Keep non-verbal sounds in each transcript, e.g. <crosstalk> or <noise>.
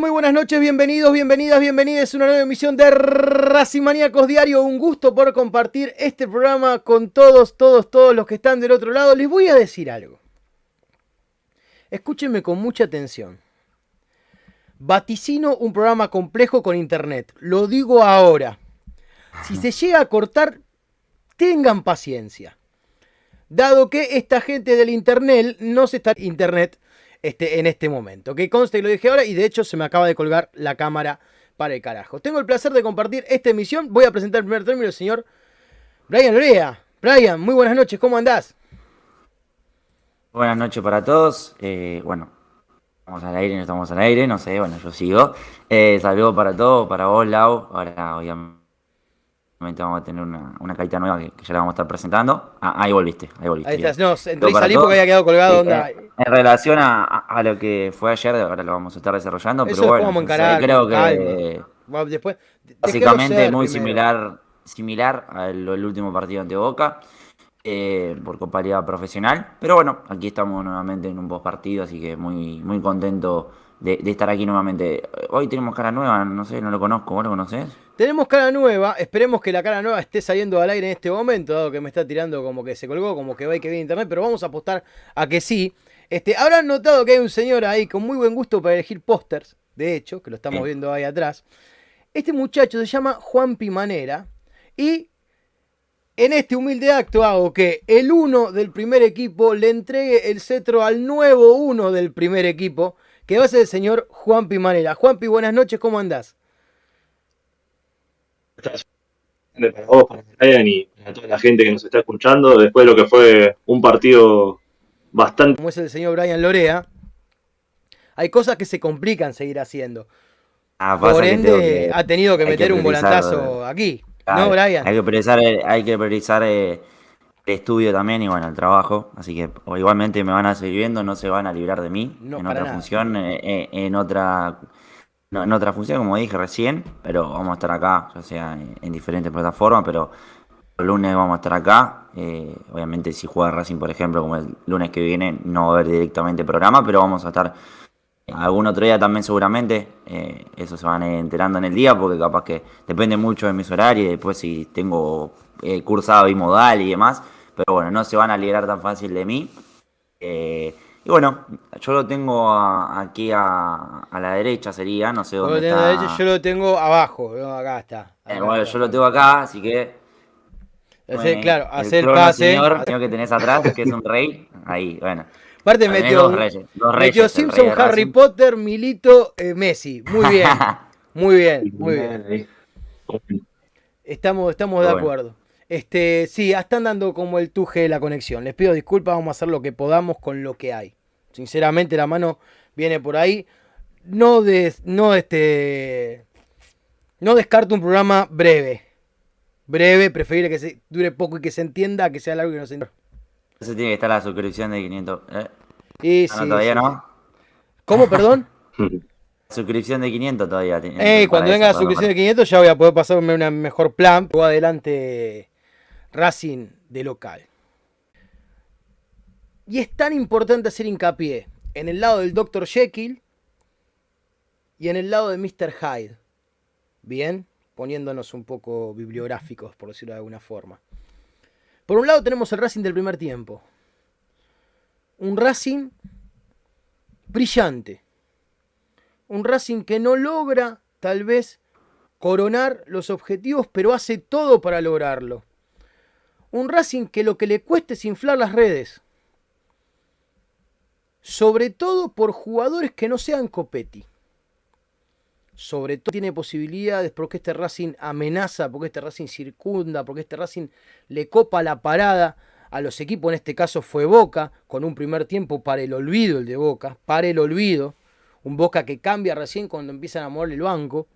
Muy buenas noches, bienvenidos, bienvenidas, bienvenidas a una nueva emisión de Racing Maníacos Diario. Un gusto por compartir este programa con todos, todos, todos los que están del otro lado. Les voy a decir algo. Escúchenme con mucha atención. Vaticino un programa complejo con internet. Lo digo ahora. Si se llega a cortar, tengan paciencia. Dado que esta gente del internet no se está internet este, en este momento. Que conste y lo dije ahora y de hecho se me acaba de colgar la cámara para el carajo. Tengo el placer de compartir esta emisión. Voy a presentar en primer término al señor Brian Lorea. Brian, muy buenas noches, ¿cómo andás? Buenas noches para todos. Eh, bueno, estamos al aire, no estamos al aire, no sé, bueno, yo sigo. Eh, saludos para todos, para vos, Lau. Ahora, obviamente, vamos a tener una, una carita nueva que, que ya la vamos a estar presentando. Ah, ahí volviste, ahí volviste. Ahí estás, no, entré y salí porque había quedado colgado. Eh, onda. en relación a, a- lo que fue ayer, ahora lo vamos a estar desarrollando, Eso pero bueno, vamos creo que. Bueno, después, básicamente muy primero. similar, similar al al último partido ante Boca. eh, por Copa Liga Profesional. Pero bueno, aquí estamos nuevamente en un post partido, así que muy, muy contento de, de estar aquí nuevamente. Hoy tenemos cara nueva, no sé, no lo conozco, ¿vos lo conocés? Tenemos cara nueva, esperemos que la cara nueva esté saliendo al aire en este momento, dado que me está tirando como que se colgó, como que va y que viene internet, pero vamos a apostar a que sí. Este, habrán notado que hay un señor ahí con muy buen gusto para elegir pósters, de hecho, que lo estamos viendo ahí atrás. Este muchacho se llama Juan Pimanera y en este humilde acto hago que el uno del primer equipo le entregue el cetro al nuevo uno del primer equipo, que va a ser el señor Juan Pimanera. Juanpi, buenas noches, ¿cómo andás? Estás para vos, para Brian y para toda la gente que nos está escuchando, después de lo que fue un partido bastante como es el señor Brian Lorea, hay cosas que se complican seguir haciendo. Ah, pasa Por ende, que- ha tenido que meter un volantazo aquí. Claro, ¿No, Brian? Hay que priorizar, eh, hay que priorizar eh, el estudio también y bueno, el trabajo. Así que igualmente me van a seguir viendo, no se van a librar de mí No, en otra nada. función, eh, eh, en otra no, en otra función, como dije recién, pero vamos a estar acá, ya sea en, en diferentes plataformas, pero el lunes vamos a estar acá. eh, obviamente si juega Racing, por ejemplo, como el lunes que viene, no va a haber directamente programa, pero vamos a estar algún otro día también seguramente, eh, eso se van enterando en el día, porque capaz que depende mucho de mis horarios y después si tengo eh, cursado bimodal y demás, pero bueno, no se van a liberar tan fácil de mí. Eh, y bueno, yo lo tengo a- aquí a, a la derecha sería, no sé dónde la está. derecha, yo lo tengo abajo. ¿no? Acá está. Eh, Acá bueno, está. yo lo tengo acá, así que... Hacer- bueno, claro, hacer el trono, pase. Señor, señor que tenés atrás, que es un rey, ahí, bueno. Aparte metió, dos un- reyes, dos metió reyes, el Simpson, rey Harry Racing. Potter, Milito, eh, Messi. Muy bien. <laughs> Muy bien, muy bien. Estamos, estamos de Bueno. acuerdo. Este, sí, están dando como el tuje de la conexión. Les pido disculpas, vamos a hacer lo que podamos con lo que hay. Sinceramente, la mano viene por ahí. No des, no este, no descarto un programa breve. Breve, preferible que se dure poco y que se entienda, a que sea largo y que no se entienda. Entonces tiene que estar la suscripción de 500. ¿eh? Y Ah, sí, no, todavía sí, no. ¿Cómo, perdón? <laughs> Suscripción de 500 todavía. tiene- Eh, cuando venga la suscripción de 500 ya voy a poder pasarme una mejor plan. Luego adelante Racing de local. Y es tan importante hacer hincapié en el lado del Dr. Jekyll y en el lado de Mr. Hyde. Bien, poniéndonos un poco bibliográficos, por decirlo de alguna forma. Por un lado tenemos el Racing del primer tiempo. Un Racing brillante. Un Racing que no logra, tal vez, coronar los objetivos, pero hace todo para lograrlo. Un Racing que lo que le cuesta es inflar las redes. Sobre todo por jugadores que no sean Copetti. Sobre todo tiene posibilidades porque este Racing amenaza, porque este Racing circunda, porque este Racing le copa la parada a los equipos. En este caso fue Boca, con un primer tiempo para el olvido el de Boca, para el olvido. Un Boca que cambia recién cuando empiezan a mover el banco.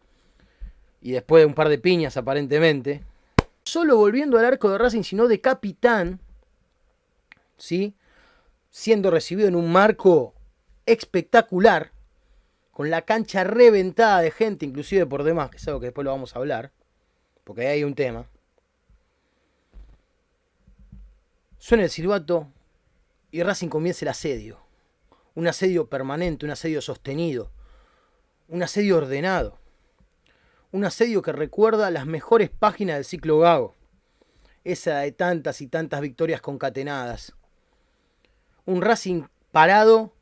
Y después de un par de piñas aparentemente. Solo volviendo al arco de Racing, sino de capitán. ¿Sí? Siendo recibido en un marco espectacular. Con la cancha reventada de gente, inclusive por demás, que es algo que después lo vamos a hablar. Porque ahí hay un tema. Suena el silbato y Racing comienza el asedio. Un asedio permanente, un asedio sostenido, un asedio ordenado. Un asedio que recuerda las mejores páginas del ciclo Gago. Esa de tantas y tantas victorias concatenadas. Un Racing parado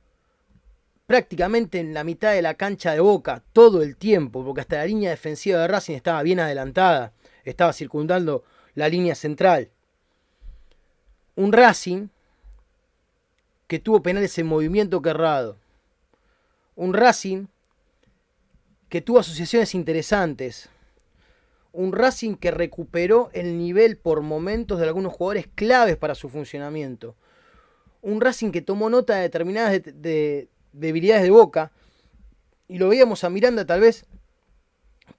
prácticamente en la mitad de la cancha de Boca todo el tiempo, porque hasta la línea defensiva de Racing estaba bien adelantada, estaba circundando la línea central. Un Racing que tuvo penales en movimiento que errado. Un Racing que tuvo asociaciones interesantes. Un Racing que recuperó el nivel por momentos de algunos jugadores claves para su funcionamiento. Un Racing que tomó nota de determinadas de- de- debilidades de Boca. Y lo veíamos a Miranda tal vez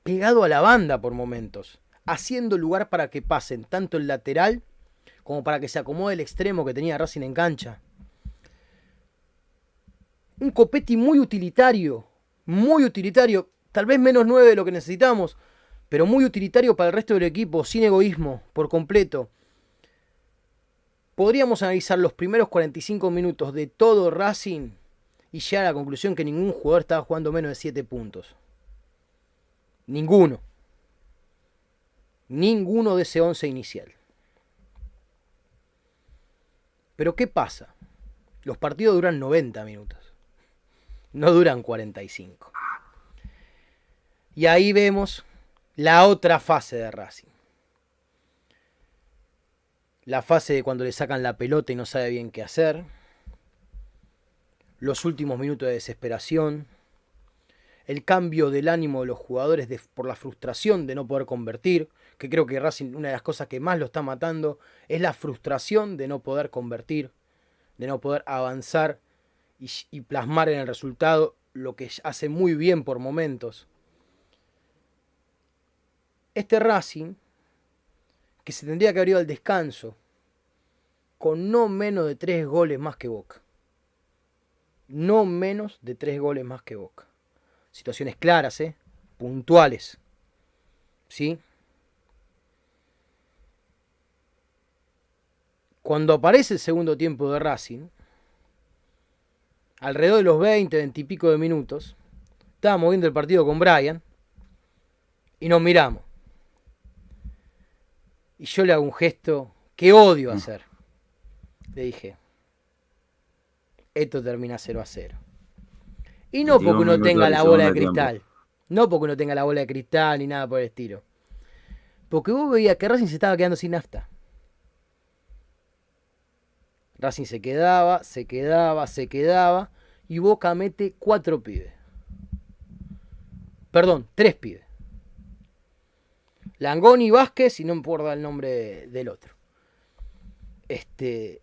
pegado a la banda por momentos. Haciendo lugar para que pasen tanto el lateral como para que se acomode el extremo que tenía Racing en cancha. Un Copetti muy utilitario, muy utilitario, tal vez menos 9 de lo que necesitamos, pero muy utilitario para el resto del equipo, sin egoísmo, por completo. Podríamos analizar los primeros 45 minutos de todo Racing y llegar a la conclusión que ningún jugador estaba jugando menos de 7 puntos. Ninguno. Ninguno de ese 11 inicial. Pero ¿qué pasa? Los partidos duran 90 minutos. No duran 45. Y ahí vemos la otra fase de Racing. La fase de cuando le sacan la pelota y no sabe bien qué hacer. Los últimos minutos de desesperación. El cambio del ánimo de los jugadores por la frustración de no poder convertir. Que creo que Racing, una de las cosas que más lo está matando, es la frustración de no poder convertir. De no poder avanzar y plasmar en el resultado lo que hace muy bien por momentos. Este Racing, que se tendría que haber ido al descanso, con no menos de tres goles más que Boca. No menos de tres goles más que Boca. Situaciones claras, ¿eh? Puntuales. ¿Sí? Cuando aparece el segundo tiempo de Racing, alrededor de los 20, 20 y pico de minutos, estábamos viendo el partido con Brian y nos miramos. Y yo le hago un gesto que odio hacer. Le dije, esto termina 0 a 0. Y no 21 porque uno tenga la bola de cristal. No porque uno tenga la bola de cristal ni nada por el estilo. Porque vos veías que Racing se estaba quedando sin nafta. Racing se quedaba, se quedaba, se quedaba. Y Boca mete cuatro pibes. Perdón, tres pibes. Langoni Vázquez y no me acuerdo el nombre del otro. Este.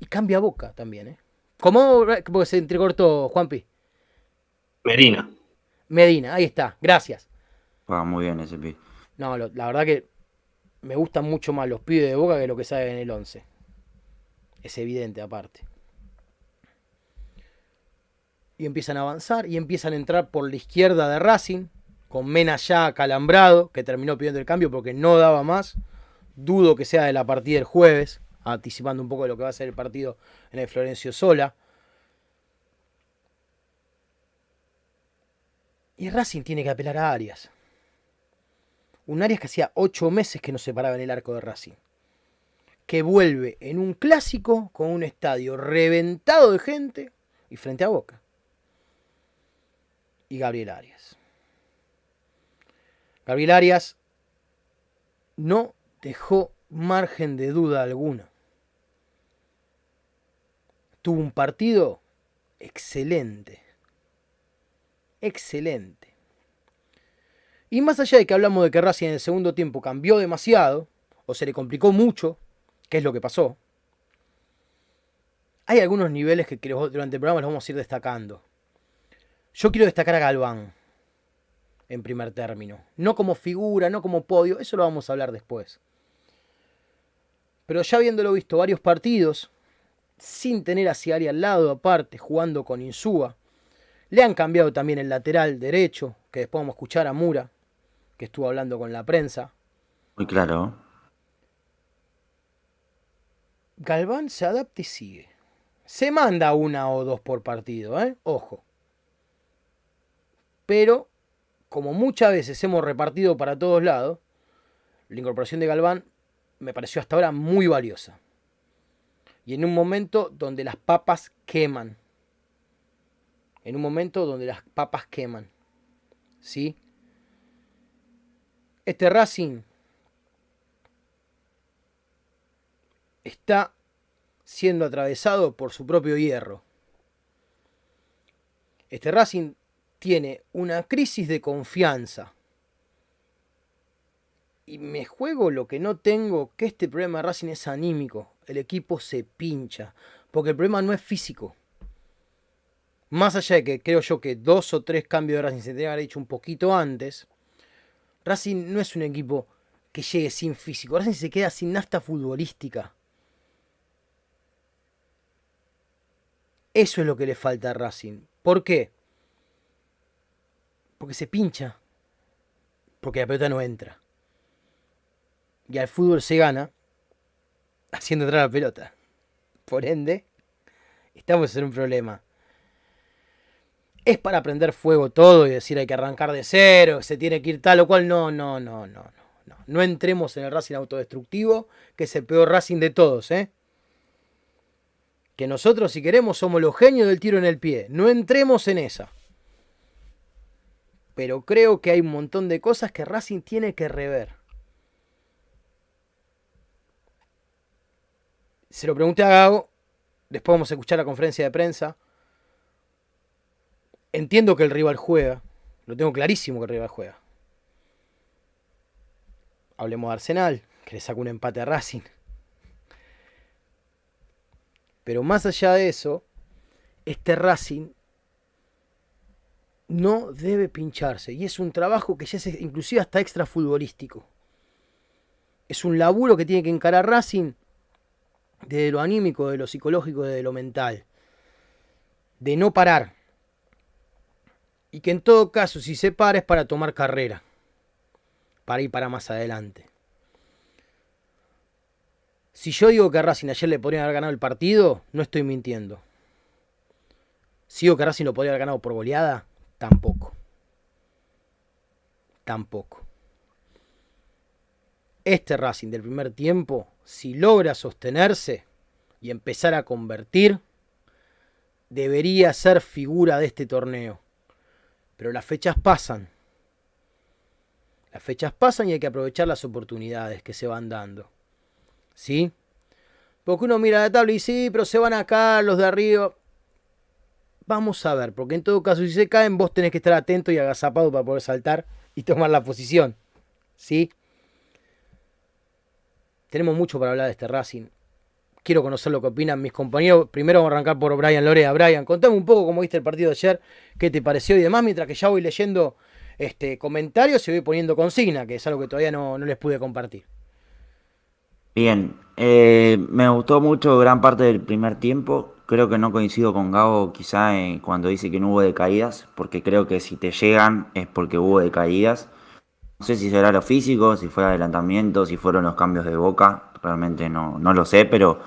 Y cambia Boca también, ¿eh? ¿Cómo? Porque se entrecortó, Juanpi. Merina. Medina, ahí está, gracias. Juega muy bien ese pibe. No, lo- la verdad que me gustan mucho más los pibes de Boca que lo que saben en el 11. Es evidente aparte. y empiezan a avanzar y empiezan a entrar por la izquierda de Racing, con Mena ya acalambrado, que terminó pidiendo el cambio porque no daba más. Dudo que sea de la partida del jueves, anticipando un poco de lo que va a ser el partido en el Florencio Sola. Y Racing tiene que apelar a Arias. Un Arias que hacía ocho meses que no se paraba en el arco de Racing. Que vuelve en un clásico con un estadio reventado de gente y frente a Boca. Y Gabriel Arias. Gabriel Arias no dejó margen de duda alguna. Tuvo un partido excelente. Excelente. Y más allá de que hablamos de que Racing en el segundo tiempo cambió demasiado, o se le complicó mucho, que es lo que pasó, hay algunos niveles que durante el programa los vamos a ir destacando. Yo quiero destacar a Galván, en primer término. No como figura, no como podio, eso lo vamos a hablar después. Pero ya habiéndolo visto varios partidos, sin tener a Ciari al lado aparte, jugando con Insúa, le han cambiado también el lateral derecho, que después vamos a escuchar a Mura, que estuvo hablando con la prensa. Muy claro. Galván se adapta y sigue. Se manda una o dos por partido, ¿eh? Ojo. Pero, como muchas veces hemos repartido para todos lados, la incorporación de Galván me pareció hasta ahora muy valiosa. Y en un momento donde las papas queman. En un momento donde las papas queman. ¿Sí? Este Racing está siendo atravesado por su propio hierro. Este Racing tiene una crisis de confianza. Y me juego lo que no tengo, que este problema de Racing es anímico. El equipo se pincha. Porque el problema no es físico. Más allá de que creo yo que dos o tres cambios de Racing se tendrían que haber hecho un poquito antes. Racing no es un equipo que llegue sin físico. Racing se queda sin nafta futbolística. Eso es lo que le falta a Racing. ¿Por qué? Porque se pincha. Porque la pelota no entra. Y al fútbol se gana haciendo entrar la pelota. Por ende, estamos en un problema es para prender fuego todo y decir hay que arrancar de cero, se tiene que ir tal o cual. No, no, no, no, no. No, entremos en el Racing autodestructivo, que es el peor Racing de todos, ¿eh? Que nosotros, si queremos, somos los genios del tiro en el pie. No entremos en esa. Pero creo que hay un montón de cosas que Racing tiene que rever. Se lo pregunté a Gago, después vamos a escuchar la conferencia de prensa. Entiendo que el rival juega. Lo tengo clarísimo que el rival juega. Hablemos de Arsenal, que le sacó un empate a Racing. Pero más allá de eso, este Racing no debe pincharse. Y es un trabajo que ya es inclusive hasta extra futbolístico. Es un laburo que tiene que encarar Racing desde lo anímico, de lo psicológico, de lo mental. De no parar y que en todo caso, si se para, es para tomar carrera, para ir para más adelante. Si yo digo que a Racing ayer le podrían haber ganado el partido, no estoy mintiendo. Si digo que Racing lo podría haber ganado por goleada, tampoco. Tampoco. Este Racing del primer tiempo, si logra sostenerse y empezar a convertir, debería ser figura de este torneo. Pero las fechas pasan. Las fechas pasan y hay que aprovechar las oportunidades que se van dando. ¿Sí? Porque uno mira la tabla y sí, pero se van acá los de arriba. Vamos a ver, porque en todo caso, si se caen, vos tenés que estar atento y agazapado para poder saltar y tomar la posición. ¿Sí? Tenemos mucho para hablar de este Racing quiero conocer lo que opinan mis compañeros. Primero vamos a arrancar por Brian Lorea. Brian, contame un poco cómo viste el partido de ayer, qué te pareció y demás, mientras que ya voy leyendo este, comentarios y voy poniendo consigna, que es algo que todavía no, les pude compartir. Bien, eh, me gustó mucho gran parte del primer tiempo. Creo que no coincido con Gabo quizá cuando dice que no hubo decaídas, porque creo que si te llegan es porque hubo decaídas. No sé si será lo físico, si fue adelantamiento, si fueron los cambios de boca, realmente no, no lo sé, pero,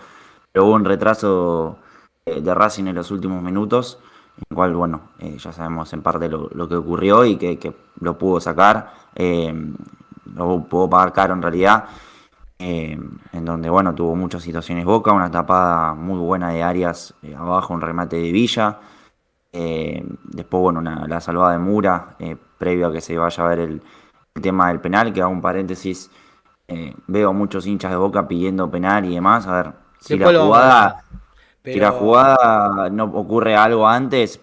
hubo un retraso eh, de Racing en los últimos minutos, en cual, bueno, eh, ya sabemos en parte lo, que ocurrió y que, lo pudo sacar, eh, lo pudo pagar caro en realidad. En donde bueno tuvo muchas situaciones Boca, una tapada muy buena de Arias abajo, un remate de Villa, después bueno la salvada de Mura, previo a que se vaya a ver el, el tema del penal, que hago un paréntesis, eh, veo muchos hinchas de boca pidiendo penal y demás. A ver, si la jugada, si la jugada no ocurre algo antes,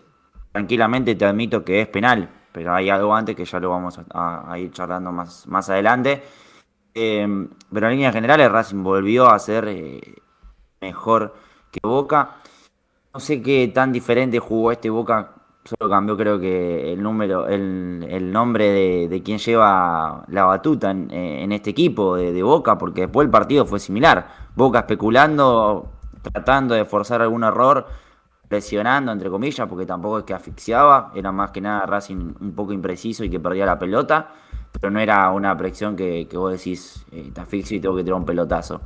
tranquilamente te admito que es penal, pero hay algo antes que ya lo vamos a, ir charlando más, más adelante. Eh, pero en líneas generales, Racing volvió a ser eh, mejor que Boca. No sé qué tan diferente jugó este Boca Solo cambió creo que el número, el, nombre de, quien lleva la batuta en, eh, este equipo de, Boca, porque después el partido fue similar. Boca especulando, tratando de forzar algún error, presionando entre comillas, porque tampoco es que asfixiaba, era más que nada Racing un poco impreciso y que perdía la pelota, pero no era una presión que, vos decís, eh, te asfixio y tengo que tirar un pelotazo.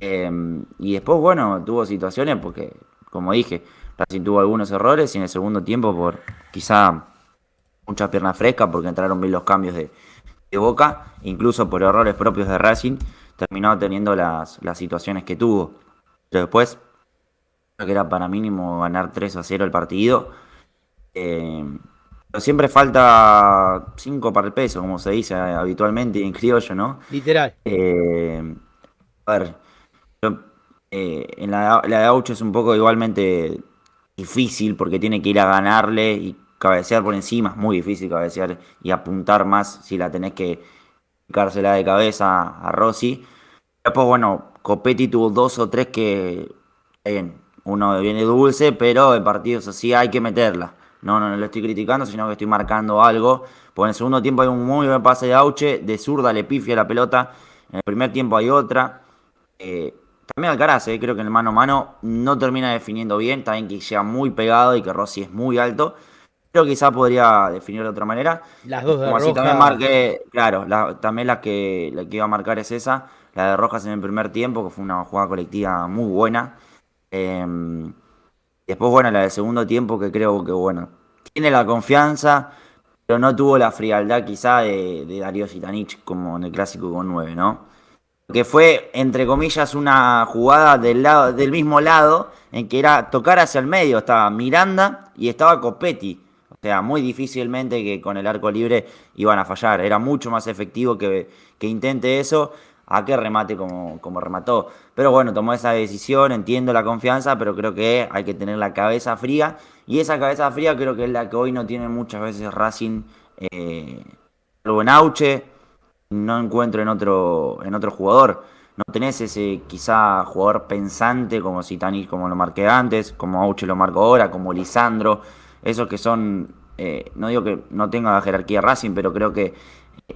Em, y después, bueno, tuvo situaciones porque, como dije, Racing tuvo algunos errores y en el segundo tiempo por quizá mucha pierna fresca porque entraron bien los cambios de, Boca, incluso por errores propios de Racing, terminó teniendo las, situaciones que tuvo. Pero después, creo que era para mínimo ganar 3 a 0 el partido. Eh, pero siempre falta 5 para el peso, como se dice habitualmente en criollo, ¿no? Literal. Eh, a ver, eh, en la, la de Aucho es un poco igualmente difícil porque tiene que ir a ganarle y cabecear por encima, es muy difícil cabecear y apuntar más si la tenés que picársela de cabeza a Rossi. Después, bueno, Copetti tuvo dos o tres que, bien, uno viene dulce, pero en partidos así hay que meterla. No, no, no lo estoy criticando, sino que estoy marcando algo. Pues en el segundo tiempo hay un muy buen pase de Auche, de zurda le pifia la pelota. En el primer tiempo hay otra. Eh, también Alcaraz, eh, creo que en el mano a mano no termina definiendo bien, también que llega muy pegado y que Rossi es muy alto. Creo que quizá podría definir de otra manera. Las dos de Como Rojas. también marqué, claro, también la que, la que iba a marcar es esa, la de Rojas en el primer tiempo, que fue una jugada colectiva muy buena. Em, después, bueno, la del segundo tiempo, que creo que, bueno, tiene la confianza, pero no tuvo la frialdad quizá de, de Darío Sitanich como en el clásico con 9, ¿no? que fue, entre comillas, una jugada del, lado, del mismo lado, en que era tocar hacia el medio, estaba Miranda y estaba Copetti. O sea, muy difícilmente que con el arco libre iban a fallar. Era mucho más efectivo que, que intente eso a que remate como, como remató. Pero bueno, tomó esa decisión, entiendo la confianza, pero creo que hay que tener la cabeza fría. Y esa cabeza fría creo que es la que hoy no tiene muchas veces Racing, eh, en Auche, no encuentro en otro, en otro jugador. No tenés ese quizá jugador pensante como Citani, como lo marqué antes, como Auche lo marco ahora, como Lisandro, esos que son, eh, no digo que no tenga la jerarquía Racing, pero creo que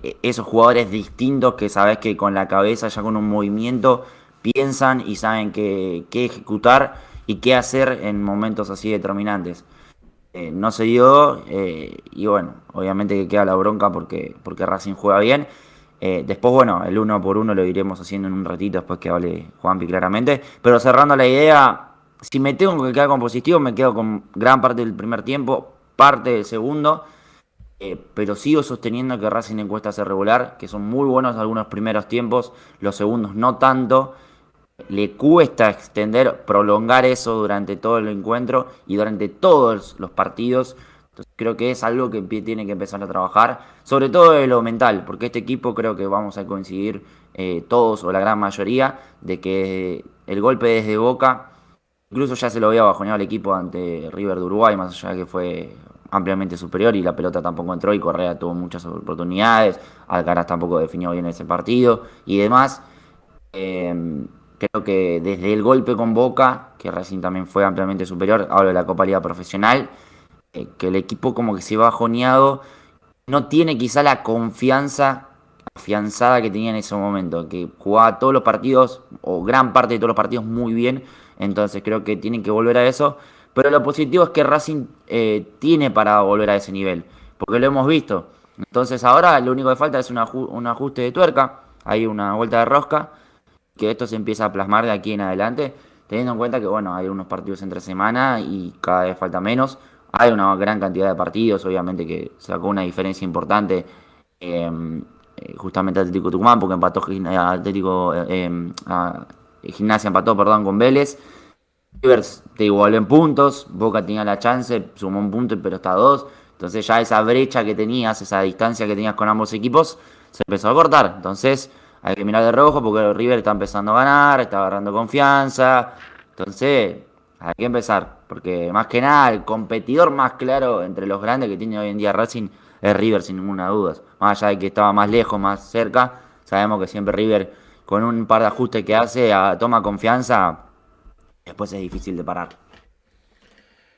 eh, esos jugadores distintos que sabes que con la cabeza, ya con un movimiento, piensan y saben qué, ejecutar y qué hacer en momentos así determinantes. Eh, no se dio y bueno, obviamente que queda la bronca porque, porque Racing juega bien eh, después, bueno, el uno por uno lo iremos haciendo en un ratito después que hable Juanpi claramente. Pero cerrando la idea, si me tengo que quedar con positivo, me quedo con gran parte del primer tiempo, parte del segundo. Eh, pero sigo sosteniendo que Racing encuesta ser regular, que son muy buenos algunos primeros tiempos, los segundos no tanto. Le cuesta extender, prolongar eso durante todo el encuentro y durante todos los partidos. Entonces creo que es algo que tiene que empezar a trabajar, sobre todo de lo mental, porque este equipo creo que vamos a coincidir eh, todos o la gran mayoría de que el golpe desde Boca, incluso ya se lo había bajoneado el equipo ante River de Uruguay, más allá de que fue ampliamente superior y la pelota tampoco entró y Correa tuvo muchas oportunidades, Alcaraz tampoco definió bien ese partido y demás. Em, creo que desde el golpe con Boca, que recién también fue ampliamente superior, hablo de la Copa Liga Profesional, eh, que el equipo como que se va bajoneado, no tiene quizá la confianza afianzada que tenía en ese momento, que jugaba todos los partidos, o gran parte de todos los partidos muy bien, entonces creo que tienen que volver a eso. Pero lo positivo es que Racing eh, tiene para volver a ese nivel, porque lo hemos visto. Entonces ahora lo único que falta es un, ajuste de tuerca, hay una vuelta de rosca, que esto se empieza a plasmar de aquí en adelante, teniendo en cuenta que bueno, hay unos partidos entre semana y cada vez falta menos. Hay una gran cantidad de partidos, obviamente que sacó una diferencia importante. Em, eh, justamente Atlético Tucumán, porque empató Atlético eh, Gimnasia empató, perdón, con Vélez. Rivers te igualó en puntos, Boca tenía la chance, sumó un punto, pero está a dos. Entonces ya esa brecha que tenías, esa distancia que tenías con ambos equipos, se empezó a cortar. Entonces hay que mirar de rojo porque River está empezando a ganar, está agarrando confianza. Entonces hay que empezar, porque más que nada el competidor más claro entre los grandes que tiene hoy en día Racing es River sin ninguna duda. Más allá de que estaba más lejos, más cerca, sabemos que siempre River con un par de ajustes que hace toma confianza, después es difícil de parar.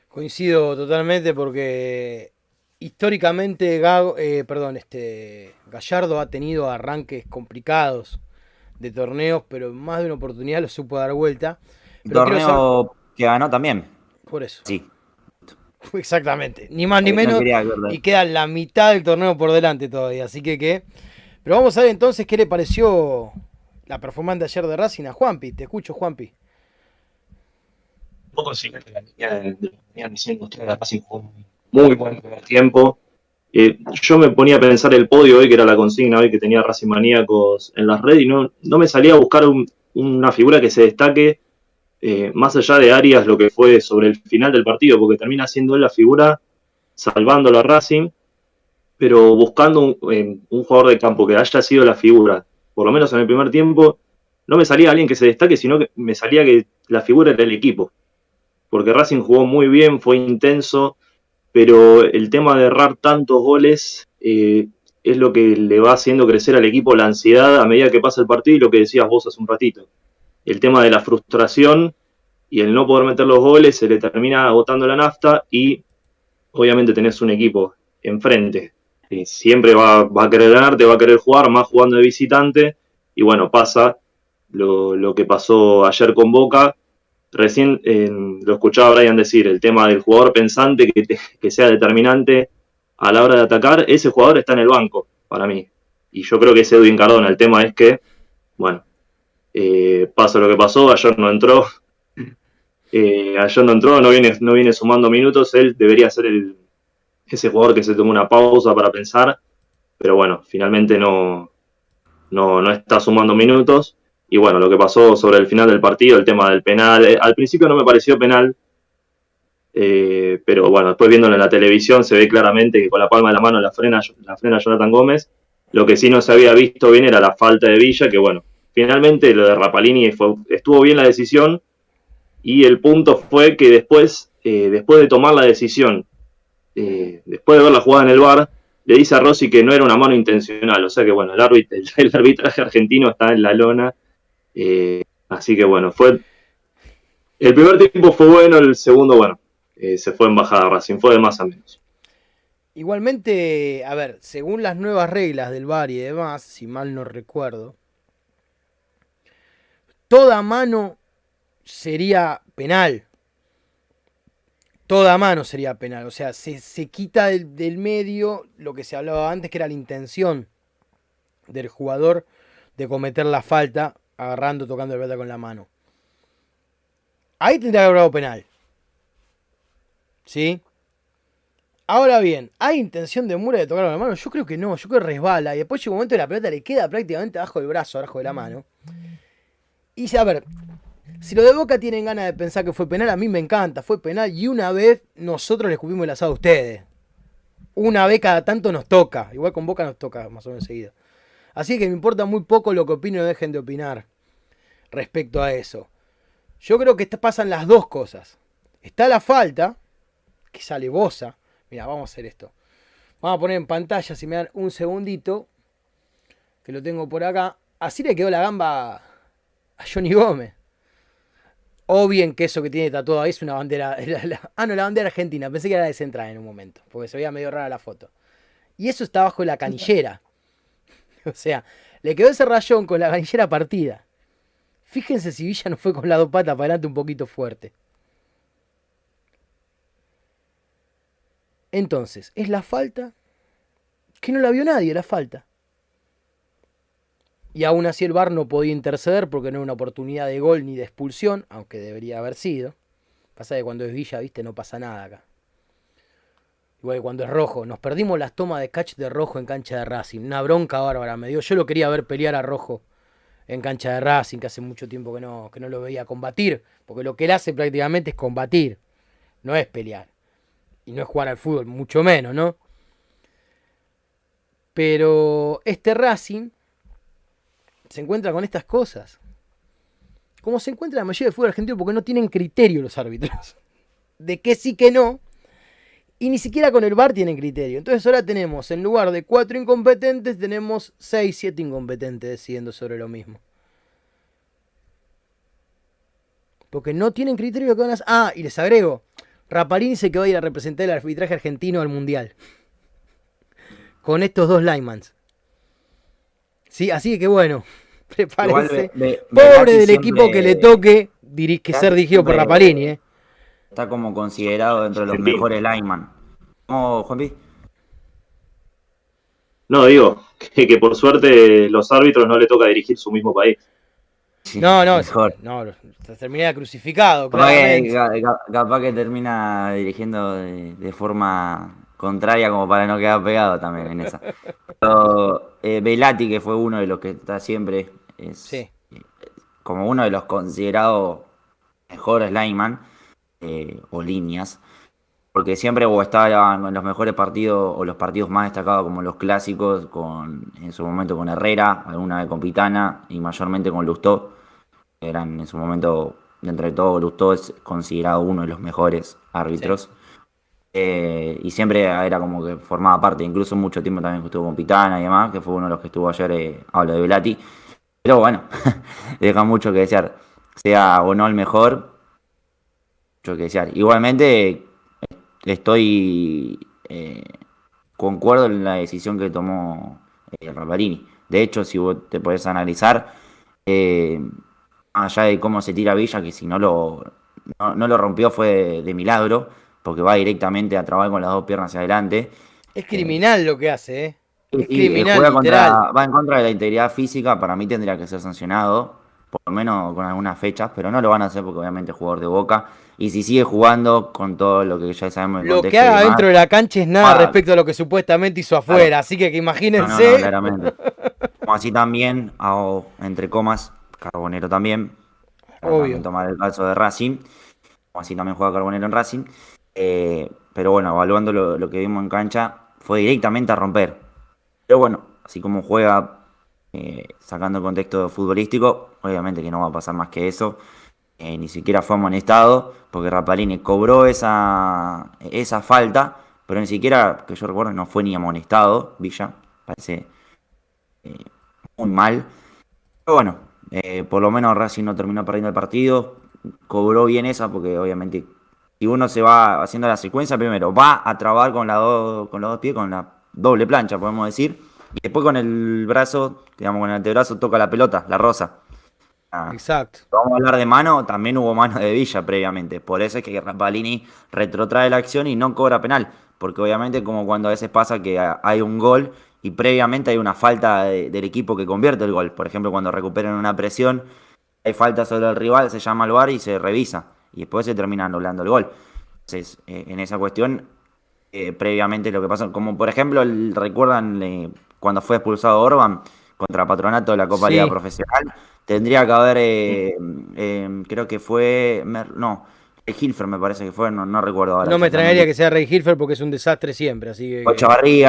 Coincido totalmente porque históricamente eh, perdón, este, Gallardo ha tenido arranques complicados de torneos, pero más de una oportunidad lo supo dar vuelta. Torneo que ganó también. Por eso. Sí. <laughs> Exactamente, ni más ni menos. y queda la mitad del torneo por delante todavía. Así que, ¿qué? Pero vamos a ver entonces qué le pareció la performance de ayer de Racing a Juanpi. Te escucho, Juanpi. Un poco sí, la línea de, de Racing jugó muy buen primer tiempo. Eh, yo me ponía a pensar el podio hoy, que era la consigna hoy que tenía Racing Maníacos en las redes, y no, no me salía a buscar una figura que se destaque eh, más allá de Arias, lo que fue sobre el final del partido, porque termina siendo él la figura salvándolo a Racing, pero buscando un, jugador de campo que haya sido la figura, por lo menos en el primer tiempo, no me salía alguien que se destaque, sino que me salía que la figura era el equipo. Porque Racing jugó muy bien, fue intenso, pero el tema de errar tantos goles eh, es lo que le va haciendo crecer al equipo la ansiedad a medida que pasa el partido y lo que decías vos hace un ratito el tema de la frustración y el no poder meter los goles se le termina agotando la nafta y obviamente tenés un equipo enfrente que siempre va, a querer ganarte, va a querer jugar, más jugando de visitante y bueno, pasa lo, que pasó ayer con Boca. Recién lo escuchaba Brian decir, el tema del jugador pensante que, que sea determinante a la hora de atacar, ese jugador está en el banco para mí. Y yo creo que es Edwin Cardona. El tema es que, bueno, eh, pasa lo que pasó, ayer no entró. <laughs> Eh, ayer no entró, no viene, no viene sumando minutos. Él debería ser el, ese jugador que se tomó una pausa para pensar. Pero bueno, finalmente no, no, no está sumando minutos. Y bueno, lo que pasó sobre el final del partido, el tema del penal. Eh, al principio no me pareció penal. Eh, pero bueno, después viéndolo en la televisión se ve claramente que con la palma de la mano la frena, la frena Jonathan Gómez. Lo que sí no se había visto bien era la falta de Villa, que bueno, Finalmente lo de Rapalini fue, estuvo bien la decisión y el punto fue que después, eh, después de tomar la decisión, eh, después de ver la jugada en el bar, le dice a Rossi que no era una mano intencional. O sea que bueno, el, <laughs> el, arbitraje argentino está en la lona. Eh, así que bueno, fue. El primer tiempo fue bueno, el segundo, bueno, se fue en bajada Racing, fue de más a menos. Igualmente, a ver, según las nuevas reglas del VAR y demás, si mal no recuerdo, toda mano sería penal. Toda mano sería penal. O sea, se, quita del, medio lo que se hablaba antes, que era la intención del jugador de cometer la falta agarrando, tocando el pelota con la mano. Ahí tendría que haber dado penal. ¿Sí? Ahora bien, ¿hay intención de Mura de tocar con la mano? Yo creo que no, yo creo que resbala. Y después llega un momento y la pelota le queda prácticamente abajo del brazo, abajo de la mano. Y a ver, si los de Boca tienen ganas de pensar que fue penal, a mí me encanta, fue penal. Y una vez nosotros les cubrimos el asado a ustedes. Una vez cada tanto nos toca. Igual con Boca nos toca más o menos seguido. Así que me importa muy poco lo que opinen o dejen de opinar respecto a eso. Yo creo que pasan las dos cosas. Está la falta, que sale bosa. Mira, vamos a hacer esto. Vamos a poner en pantalla, si me dan un segundito, que lo tengo por acá. Así le quedó la gamba a Johnny Gómez. O bien que eso que tiene tatuado ahí es una bandera. <laughs> ah, no, la bandera argentina. Pensé que era de Central en un momento. Porque se veía medio rara la foto. Y eso está bajo la canillera. <laughs> O sea, le quedó ese rayón con la ganillera partida. Fíjense si Villa no fue con las dos patas para adelante un poquito fuerte. Entonces, ¿es la falta? Que no la vio nadie, la falta. Y aún así el VAR no podía interceder porque no era una oportunidad de gol ni de expulsión, aunque debería haber sido. Pasa que cuando es Villa, viste, no pasa nada acá. Igual que cuando es rojo. Nos perdimos las tomas de catch de rojo en cancha de Racing. Una bronca bárbara me dio. Yo lo quería ver pelear a rojo en cancha de Racing, que hace mucho tiempo que no, que no lo veía combatir. Porque lo que él hace prácticamente es combatir. No es pelear. Y no es jugar al fútbol, mucho menos, ¿no? Pero este Racing se encuentra con estas cosas. Como se encuentra la mayoría del fútbol argentino porque no tienen criterio los árbitros. <laughs> De qué sí que no. Y ni siquiera con el VAR tienen criterio. Entonces ahora tenemos, en lugar de cuatro incompetentes, tenemos seis, siete incompetentes decidiendo sobre lo mismo. Porque no tienen criterio que van a. Ah, y les agrego. Rapalini se quedó a ir a representar el arbitraje argentino al Mundial. Con estos dos Lymans. Sí, así que bueno. <laughs> Prepárense. Pobre del equipo que le toque que ser dirigido por Rapalini, eh. Está como considerado dentro de los mejores lineman. ¿Cómo, Juanpi? No, digo, que, por suerte los árbitros no le toca dirigir su mismo país. no, no, mejor. no, termina crucificado. Capaz que, capaz que, termina dirigiendo de, forma contraria como para no quedar pegado también en esa. Pero eh, Velati, que fue uno de los que está siempre, es como uno de los considerados mejores lineman, eh, o líneas, porque siempre o estaban en los mejores partidos o los partidos más destacados como los clásicos, con en su momento con Herrera, alguna vez con Pitana y mayormente con Lustó, eran en su momento, entre todo, Lustó es considerado uno de los mejores árbitros. Eh, y siempre era como que formaba parte, incluso mucho tiempo también estuvo con Pitana y demás, que fue uno de los que estuvo ayer, eh, hablo de Velati. Pero bueno, <laughs> deja mucho que desear, sea o no el mejor, yo que desear. Igualmente, estoy eh, concuerdo en la decisión que tomó eh, De hecho, si vos te podés analizar, eh, allá de cómo se tira Villa, que si no lo, no, lo rompió fue de, milagro, porque va directamente a trabajar con las dos piernas hacia adelante. Es criminal lo que hace, ¿eh? Es criminal, va en contra de la integridad física, para mí tendría que ser sancionado, por lo menos con algunas fechas, pero no lo van a hacer porque obviamente es jugador de boca y si sigue jugando con todo lo que ya sabemos. Lo que haga dentro de la cancha es nada respecto a lo que supuestamente hizo afuera, así que, que imagínense. claramente. Como así también, hago entre comas, Carbonero también. Obvio. Tomar el caso de Racing. Como así también juega Carbonero en Racing. Eh, pero bueno, evaluando lo, que vimos en cancha, fue directamente a romper. Pero bueno, así como juega eh, sacando el contexto futbolístico, obviamente que no va a pasar más que eso. Eh, ni siquiera fue amonestado, porque Rapalini cobró esa, esa falta, pero ni siquiera, que yo recuerdo, no fue ni amonestado, Villa, parece eh, muy mal. Pero bueno, eh, por lo menos Racing no terminó perdiendo el partido, cobró bien esa, porque obviamente si uno se va haciendo la secuencia, primero va a trabar con, la con los dos pies, con la doble plancha, podemos decir, y después con el brazo, digamos con el antebrazo, toca la pelota, la rosa. Ah. Exacto. Vamos a hablar de mano, también hubo mano de Villa previamente. Por eso es que Rapalini retrotrae la acción y no cobra penal. Porque obviamente como cuando a veces pasa que hay un gol y previamente hay una falta del equipo que convierte el gol. Por ejemplo, cuando recuperan una presión, hay falta sobre el rival, se llama al VAR y se revisa. Y después se termina anulando el gol. Entonces, eh, en esa cuestión, eh, previamente lo que pasó, como por ejemplo, recuerdan eh, cuando fue expulsado Orban contra Patronato de la Copa Liga Profesional, Tendría que haber, eh, eh, creo que fue, no, Rey Hilfer me parece que fue, no, recuerdo ahora. No me traería que sea Rey Hilfer porque es un desastre siempre, así que...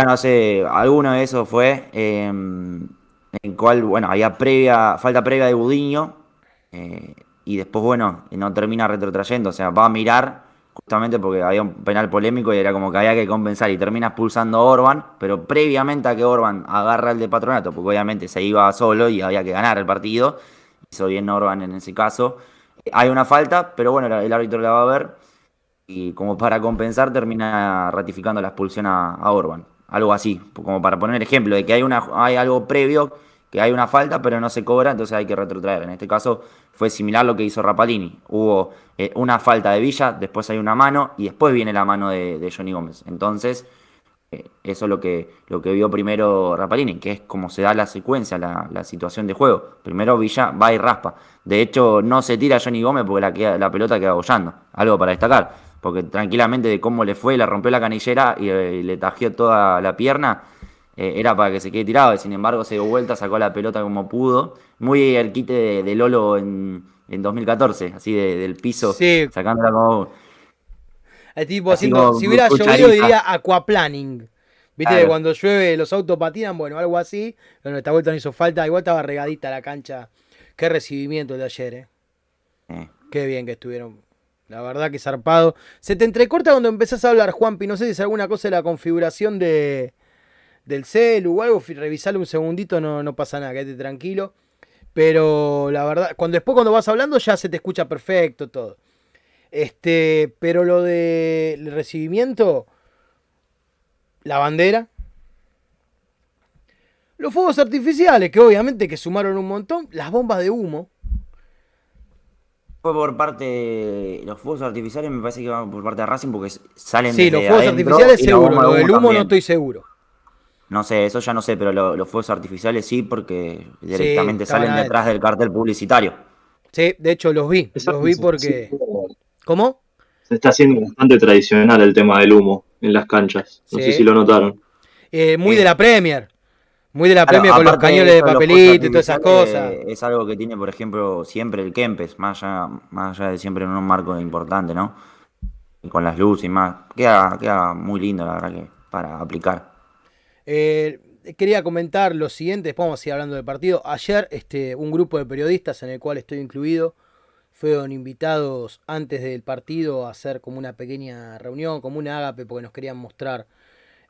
No sé, alguno de esos fue, em, en cual, bueno, había previa, falta previa de Budiño, eh, y después, bueno, no termina retrotrayendo, o sea, va a mirar justamente porque había un penal polémico y era como que había que compensar y termina expulsando a Orban, pero previamente a que Orban agarra el de patronato, porque obviamente se iba solo y había que ganar el partido, hizo bien Orban en ese caso. Hay una falta, pero bueno, el árbitro la va a ver y como para compensar termina ratificando la expulsión a, Orban. algo así, como para poner ejemplo de que hay, una, hay algo previo, que hay una falta, pero no se cobra, entonces hay que retrotraer. En este caso fue similar lo que hizo Rapalini. Hubo eh, una falta de Villa, después hay una mano y después viene la mano de, Johnny Gómez. Entonces, eh, eso es lo que, lo que vio primero Rapalini, que es como se da la secuencia, la, situación de juego. Primero Villa va y raspa. De hecho, no se tira Johnny Gómez porque la, pelota queda bollando. Algo para destacar. Porque tranquilamente de cómo le fue, le rompió la canillera y, eh, le tajió toda la pierna era para que se quede tirado, y sin embargo se dio vuelta, sacó la pelota como pudo. Muy el de, de Lolo en, en, 2014, así del piso, sacándola como. El tipo haciendo, si hubiera llovido diría aquaplaning. Viste cuando llueve los autos patinan, bueno, algo así. Pero esta vuelta no hizo falta, igual estaba regadita la cancha. Qué recibimiento el de ayer, eh. Qué bien que estuvieron. La verdad que zarpado. Se te entrecorta cuando empezás a hablar, Juanpi. No sé si es alguna cosa de la configuración de, del celu o algo, revisarle un segundito, no, no pasa nada, quédate tranquilo. Pero la verdad, cuando después cuando vas hablando ya se te escucha perfecto todo. Este, pero lo del recibimiento, la bandera, los fuegos artificiales, que obviamente que sumaron un montón, las bombas de humo. Fue por parte. Los fuegos artificiales me parece que van por parte de Racing porque salen Sí, los fuegos artificiales seguro, lo del humo no estoy seguro. No sé, eso ya no sé, pero los fuegos artificiales sí, porque directamente salen detrás del cartel publicitario. Sí, de hecho los vi, los vi porque... ¿Cómo? Se está haciendo bastante tradicional el tema del humo en las canchas. No sé si lo notaron. Eh, muy de la Premier. Muy de la Premier con los cañones de papelito y todas esas cosas. Es algo que tiene, por ejemplo, siempre el Kempes, más allá, más allá de siempre en un marco importante, ¿no? Y con las luces y más. Queda, queda muy lindo, la verdad, que para aplicar. Eh, quería comentar lo siguiente, después vamos a seguir hablando del partido. Ayer este, un grupo de periodistas en el cual estoy incluido fueron invitados antes del partido a hacer como una pequeña reunión, como una ágape, porque nos querían mostrar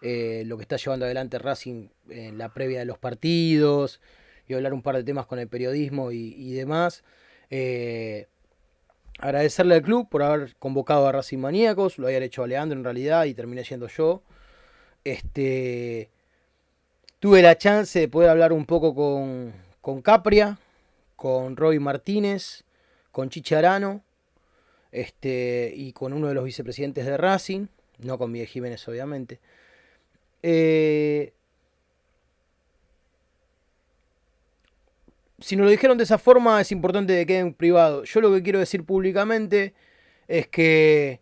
eh, lo que está llevando adelante Racing en la previa de los partidos y hablar un par de temas con el periodismo y, demás. Eh, agradecerle al club por haber convocado a Racing Maníacos, lo había hecho Leandro en realidad y terminé siendo yo. Este, Tuve la chance de poder hablar un poco con, Capria, con Roy Martínez, con Chicharano este, y con uno de los vicepresidentes de Racing, no con Miguel Jiménez obviamente. Eh, si nos lo dijeron de esa forma es importante que quede en privado. Yo lo que quiero decir públicamente es que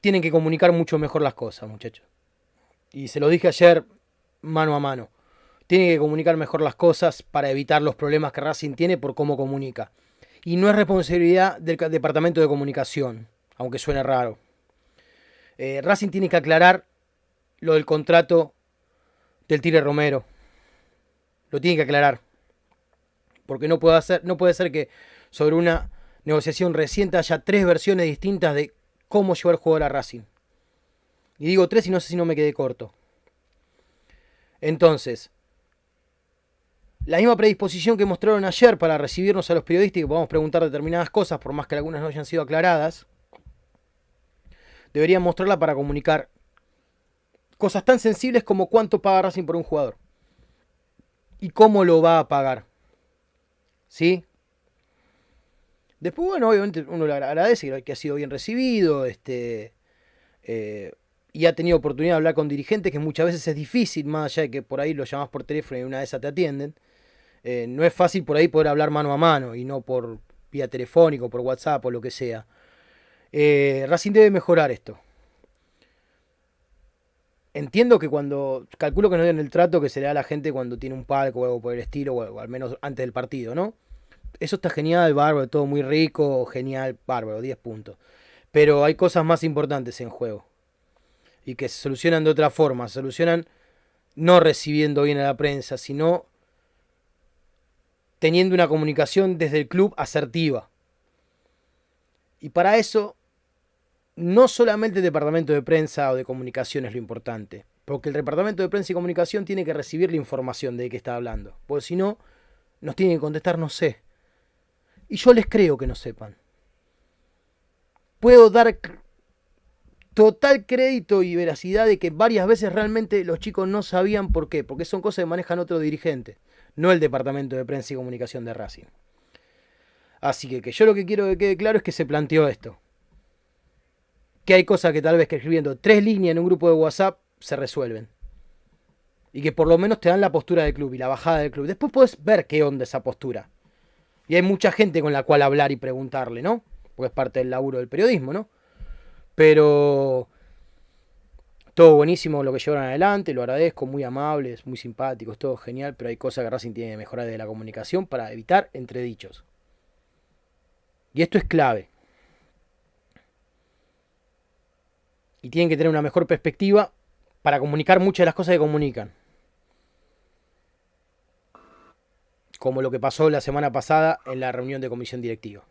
tienen que comunicar mucho mejor las cosas, muchachos. Y se lo dije ayer mano a mano. Tiene que comunicar mejor las cosas para evitar los problemas que Racing tiene por cómo comunica. Y no es responsabilidad del departamento de comunicación, aunque suene raro. Eh, Racing tiene que aclarar lo del contrato del Tire Romero. Lo tiene que aclarar. Porque no puede, hacer, no puede ser que sobre una negociación reciente haya tres versiones distintas de cómo llevar el jugador a Racing. Y digo tres y no sé si no me quedé corto. Entonces, la misma predisposición que mostraron ayer para recibirnos a los periodistas y que podamos preguntar determinadas cosas, por más que algunas no hayan sido aclaradas, deberían mostrarla para comunicar cosas tan sensibles como cuánto paga Racing por un jugador y cómo lo va a pagar. ¿Sí? Después, bueno, obviamente uno le agradece que ha sido bien recibido, este, eh, y ha tenido oportunidad de hablar con dirigentes, que muchas veces es difícil, más allá de que por ahí lo llamas por teléfono y una de esas te atienden. Eh, no es fácil por ahí poder hablar mano a mano y no por vía telefónico, por WhatsApp o lo que sea. Eh, Racing debe mejorar esto. Entiendo que cuando. Calculo que no den el trato que se le da a la gente cuando tiene un palco o algo por el estilo, o, al menos antes del partido, ¿no? Eso está genial, bárbaro, todo muy rico, genial, bárbaro, 10 puntos. Pero hay cosas más importantes en juego y que se solucionan de otra forma, se solucionan no recibiendo bien a la prensa, sino teniendo una comunicación desde el club asertiva. Y para eso, no solamente el departamento de prensa o de comunicación es lo importante, porque el departamento de prensa y comunicación tiene que recibir la información de qué está hablando, porque si no, nos tienen que contestar no sé. Y yo les creo que no sepan. Puedo dar total crédito y veracidad de que varias veces realmente los chicos no sabían por qué, porque son cosas que manejan otro dirigente, no el departamento de prensa y comunicación de Racing. Así que, que yo lo que quiero que quede claro es que se planteó esto. Que hay cosas que tal vez que escribiendo tres líneas en un grupo de WhatsApp se resuelven. Y que por lo menos te dan la postura del club y la bajada del club. Después puedes ver qué onda esa postura. Y hay mucha gente con la cual hablar y preguntarle, ¿no? Porque es parte del laburo del periodismo, ¿no? Pero todo buenísimo lo que llevaron adelante, lo agradezco, muy amables, muy simpáticos, todo genial, pero hay cosas que Racing tiene que mejorar de la comunicación para evitar entredichos. Y esto es clave. Y tienen que tener una mejor perspectiva para comunicar muchas de las cosas que comunican. Como lo que pasó la semana pasada en la reunión de comisión directiva.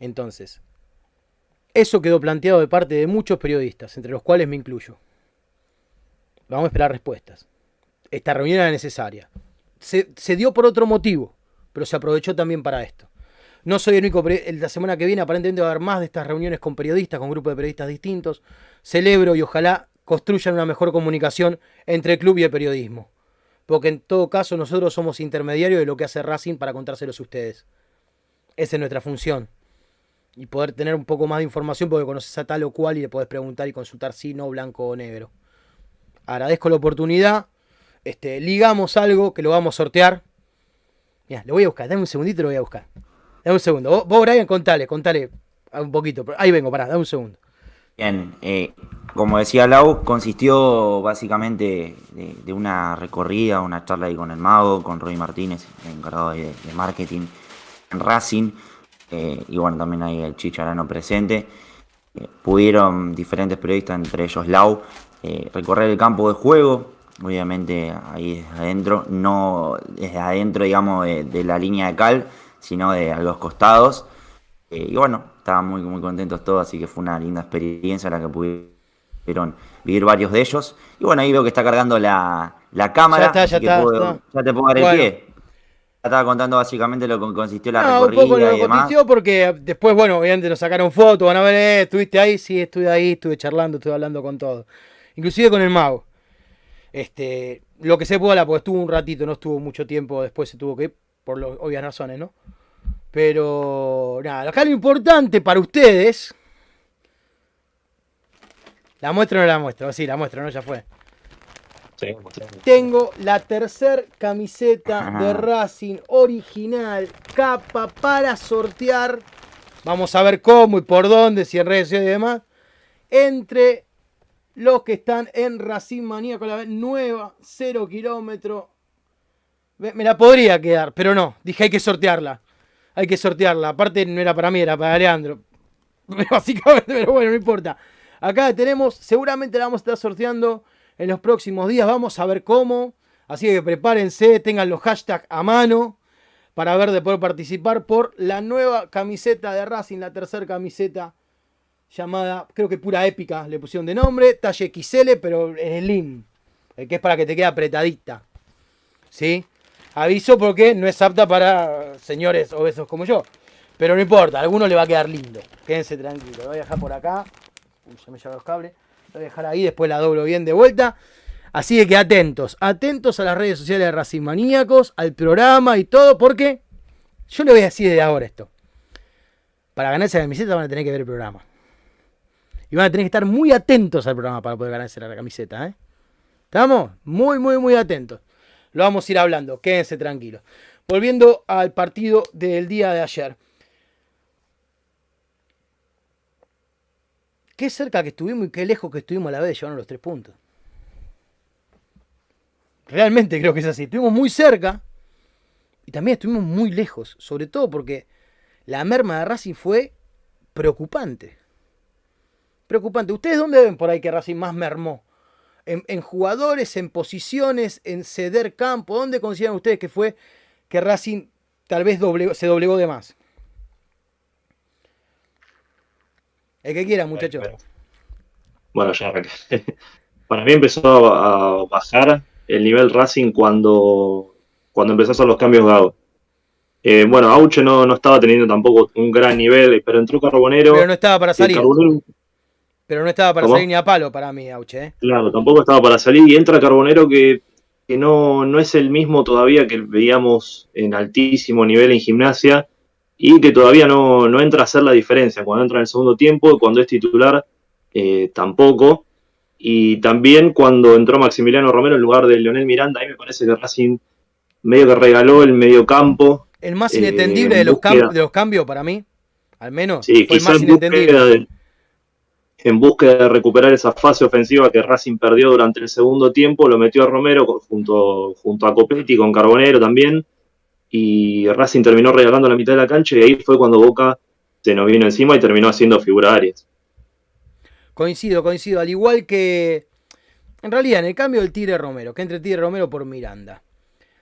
Entonces, eso quedó planteado de parte de muchos periodistas, entre los cuales me incluyo. Vamos a esperar respuestas. Esta reunión era necesaria. Se, dio por otro motivo pero se aprovechó también para esto. No soy el único, la semana que viene aparentemente va a haber más de estas reuniones con periodistas, con grupos de periodistas distintos. Celebro y ojalá construyan una mejor comunicación entre el club y el periodismo. Porque en todo caso nosotros somos intermediarios de lo que hace Racing para contárselos a ustedes. Esa es nuestra función. Y poder tener un poco más de información porque conoces a tal o cual y le podés preguntar y consultar si no, blanco o negro. Agradezco la oportunidad. Este, ligamos algo que lo vamos a sortear Mira, lo voy a buscar, dame un segundito lo voy a buscar. Dame un segundo. Vos, Brian, contale, contale un poquito. Ahí vengo, pará, dame un segundo. Bien, eh, como decía Lau, consistió básicamente de, una recorrida, una charla ahí con el mago, con Roy Martínez, encargado de, marketing en Racing, eh, y bueno, también hay el Chicharano presente. Eh, pudieron diferentes periodistas, entre ellos Lau, recorrer el campo de juego, obviamente ahí desde adentro, no desde adentro, digamos, de, la línea de cal, sino de a los costados. Eh, y bueno, estaban muy, muy contentos todos, así que fue una linda experiencia la que pudieron vivir varios de ellos. Y bueno, ahí veo que está cargando la, cámara. Ya está, ya está, Ya te puedo dar el pie. Estaba contando básicamente lo que consistió la no, recorrida un poco lo y demás. consistió porque después, bueno, obviamente nos sacaron fotos, van a ver, eh, estuviste ahí, sí, estuve ahí, estuve charlando, estuve hablando con todo. Inclusive con el mago. Este, lo que se pueda, pues estuvo un ratito, no estuvo mucho tiempo, después se tuvo que ir, por lo, obvias razones, ¿no? Pero nada, acá lo importante para ustedes. La muestra o no la muestra, sí, la muestra, ¿no? Ya fue. Tengo la tercer camiseta de Racing original, capa para sortear. Vamos a ver cómo y por dónde, si en redes y demás. Entre los que están en Racing Manía con la nueva, 0 kilómetro. Me la podría quedar, pero no. Dije hay que sortearla. Hay que sortearla. Aparte no era para mí, era para Leandro. <laughs> Básicamente, pero bueno, no importa. Acá tenemos, seguramente la vamos a estar sorteando en los próximos días. Vamos a ver cómo. Así que prepárense, tengan los hashtags a mano para ver de poder participar por la nueva camiseta de Racing, la tercera camiseta llamada, creo que pura épica, le pusieron de nombre, talle XL, pero en slim, el que es para que te quede apretadita. ¿Sí? Aviso porque no es apta para señores obesos como yo. Pero no importa, a alguno le va a quedar lindo. Quédense tranquilos. Lo voy a dejar por acá. Uy, ya me llevo los cables. Voy a dejar ahí, después la doblo bien de vuelta. Así que atentos, atentos a las redes sociales de Racing Maníacos, al programa y todo, porque yo le voy a decir desde ahora esto. Para ganarse la camiseta van a tener que ver el programa. Y van a tener que estar muy atentos al programa para poder ganarse la camiseta. ¿eh? ¿Estamos? Muy, muy, muy atentos. Lo vamos a ir hablando. Quédense tranquilos. Volviendo al partido del día de ayer. Qué cerca que estuvimos y qué lejos que estuvimos a la vez de llevarnos los tres puntos. Realmente creo que es así. Estuvimos muy cerca y también estuvimos muy lejos. Sobre todo porque la merma de Racing fue preocupante preocupante. ¿Ustedes dónde ven por ahí que Racing más mermó? En, jugadores, en posiciones, en ceder campo. ¿Dónde consideran ustedes que fue que Racing tal vez se doblegó de más? El que quiera, muchachos. Bueno, ya <laughs> Para mí empezó a bajar el nivel Racing cuando, cuando empezó a hacer los cambios Gago. Eh, bueno, Auche no, no estaba teniendo tampoco un gran nivel, pero entró Carbonero. Pero no estaba para salir. Carbonero- Pero no estaba para ¿Cómo? salir ni a palo para mí, Auche. ¿eh? Claro, tampoco estaba para salir y entra Carbonero que, que no, no es el mismo todavía que veíamos en altísimo nivel en gimnasia y que todavía no, no entra a hacer la diferencia. Cuando entra en el segundo tiempo, cuando es titular, eh, tampoco. Y también cuando entró Maximiliano Romero en lugar de Leonel Miranda, ahí me parece que Racing medio que regaló el medio campo. El más Eh, inentendible en de, los cam- de los cambios para mí, al menos, Sí, fue el más en inentendible. búsqueda, de, en búsqueda de recuperar esa fase ofensiva que Racing perdió durante el segundo tiempo, lo metió a Romero junto, junto a Copetti, con Carbonero también, y Racing terminó regalando la mitad de la cancha y ahí fue cuando Boca se nos vino encima y terminó haciendo figura Arias. Coincido, coincido. Al igual que. En realidad, en el cambio del Tigre Romero, que entre Tigre Romero por Miranda.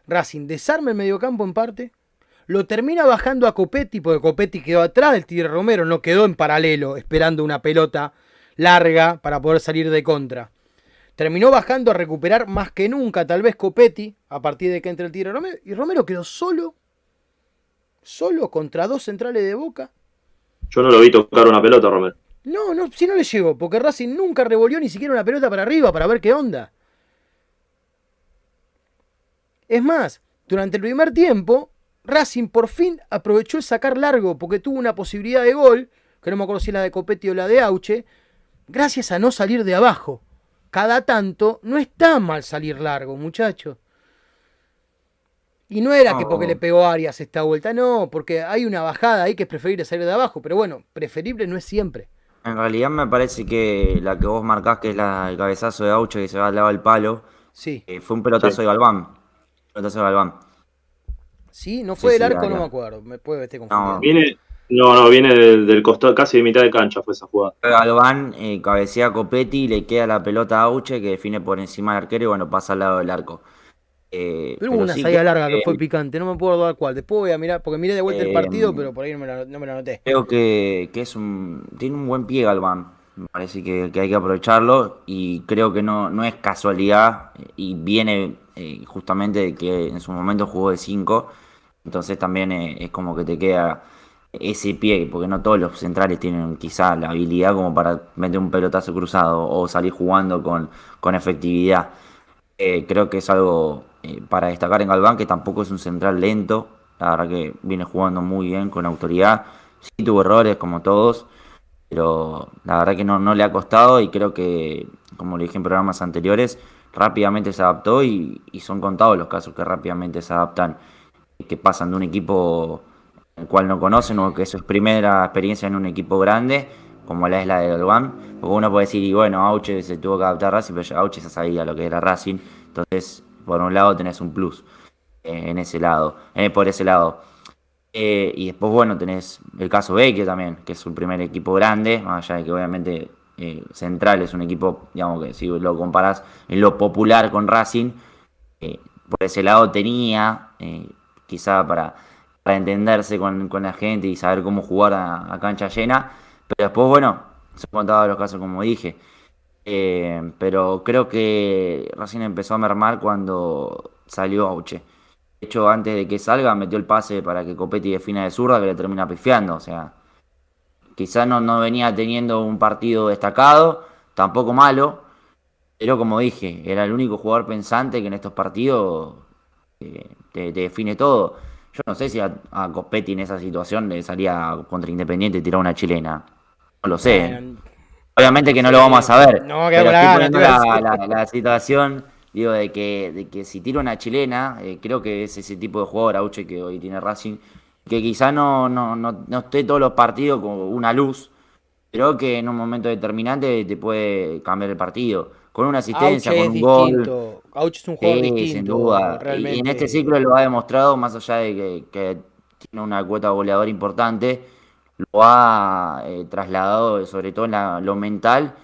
Racing desarma el mediocampo en parte. Lo termina bajando a Copetti, porque Copetti quedó atrás del Tigre Romero, no quedó en paralelo, esperando una pelota larga para poder salir de contra. Terminó bajando a recuperar más que nunca, tal vez Copetti, a partir de que entre el Tigre Romero. Y Romero quedó solo, solo contra dos centrales de boca. Yo no lo vi tocar una pelota, Romero. No, no, si no le llegó, porque Racing nunca revolvió ni siquiera una pelota para arriba para ver qué onda. Es más, durante el primer tiempo, Racing por fin aprovechó el sacar largo porque tuvo una posibilidad de gol, que no me acuerdo si es la de Copetti o la de Auche, gracias a no salir de abajo. Cada tanto no está mal salir largo, muchachos. Y no era que No. porque le pegó a Arias esta vuelta, no, porque hay una bajada ahí que es preferible salir de abajo, pero bueno, preferible no es siempre. En realidad me parece que la que vos marcás, que es la, el cabezazo de Auche que se va al lado del palo, Sí. eh, fue un pelotazo Sí. de Galván. Pelotazo de Galván. Sí, no Sí, fue del sí, arco, la- no me acuerdo. Me puede estar confundiendo. Viene, no, no, viene del, del costado, casi de mitad de cancha fue esa jugada. Galván eh, cabecea a Copetti, le queda la pelota a Auche que define por encima del arquero y bueno, pasa al lado del arco. Eh, Pero hubo una sí salida que- larga que eh, fue picante, no me puedo dar cuál. Después voy a mirar, porque miré de vuelta el Eh, partido, pero por ahí no me la, no me la noté. Creo que, que es un, tiene un buen pie Galván. Me parece que, que hay que aprovecharlo y creo que no, no es casualidad y viene eh, justamente de que en su momento jugó de 5. Entonces también eh, es como que te queda ese pie, porque no todos los centrales tienen quizá la habilidad como para meter un pelotazo cruzado o salir jugando con, con efectividad. Eh, creo que es algo eh, para destacar en Galván, que tampoco es un central lento. La verdad que viene jugando muy bien, con autoridad. Sí tuvo errores como todos, pero la verdad que no, no le ha costado y creo que, como le dije en programas anteriores, rápidamente se adaptó y, y son contados los casos que rápidamente se adaptan, que pasan de un equipo el cual no conocen o que es su primera experiencia en un equipo grande, como la es la de Galván, porque uno puede decir, y bueno, Auche se tuvo que adaptar a Racing, pero Auche ya sabía lo que era Racing, entonces por un lado tenés un plus eh, en ese lado, eh, por ese lado. Eh, y después, bueno, tenés el caso Vecchio también, que es su primer equipo grande, más allá de que obviamente Central es un equipo, digamos que si lo comparás en lo popular con Racing, por ese lado tenía, quizá para, para entenderse con, con la gente y saber cómo jugar a, cancha llena, pero después, bueno, se contaba los casos como dije. Eh, pero creo que Racing empezó a mermar cuando salió Auche. De hecho, antes de que salga, metió el pase para que Copetti defina de zurda, que le termina pifiando. O sea, quizás no, no venía teniendo un partido destacado, tampoco malo, pero como dije, era el único jugador pensante que en estos partidos eh, te define todo. Yo no sé si a, a Copetti en esa situación le salía contra Independiente tirar una chilena. No lo sé. Bueno, Obviamente que no lo vamos a saber. No, que pero estoy poniendo la- la situación, digo, de que, de que si tira una chilena, eh, creo que es ese tipo de jugador, Auche, que hoy tiene Racing, que quizá no, no, no, no esté todos los partidos con una luz, pero que en un momento determinante te puede cambiar el partido. Con una asistencia, con un gol. Auche es un jugador Sí, distinto. sin duda. Y- Realmente. Y en este ciclo lo ha demostrado, más allá de que, que tiene una cuota goleadora importante, lo ha eh, trasladado sobre todo en la- lo mental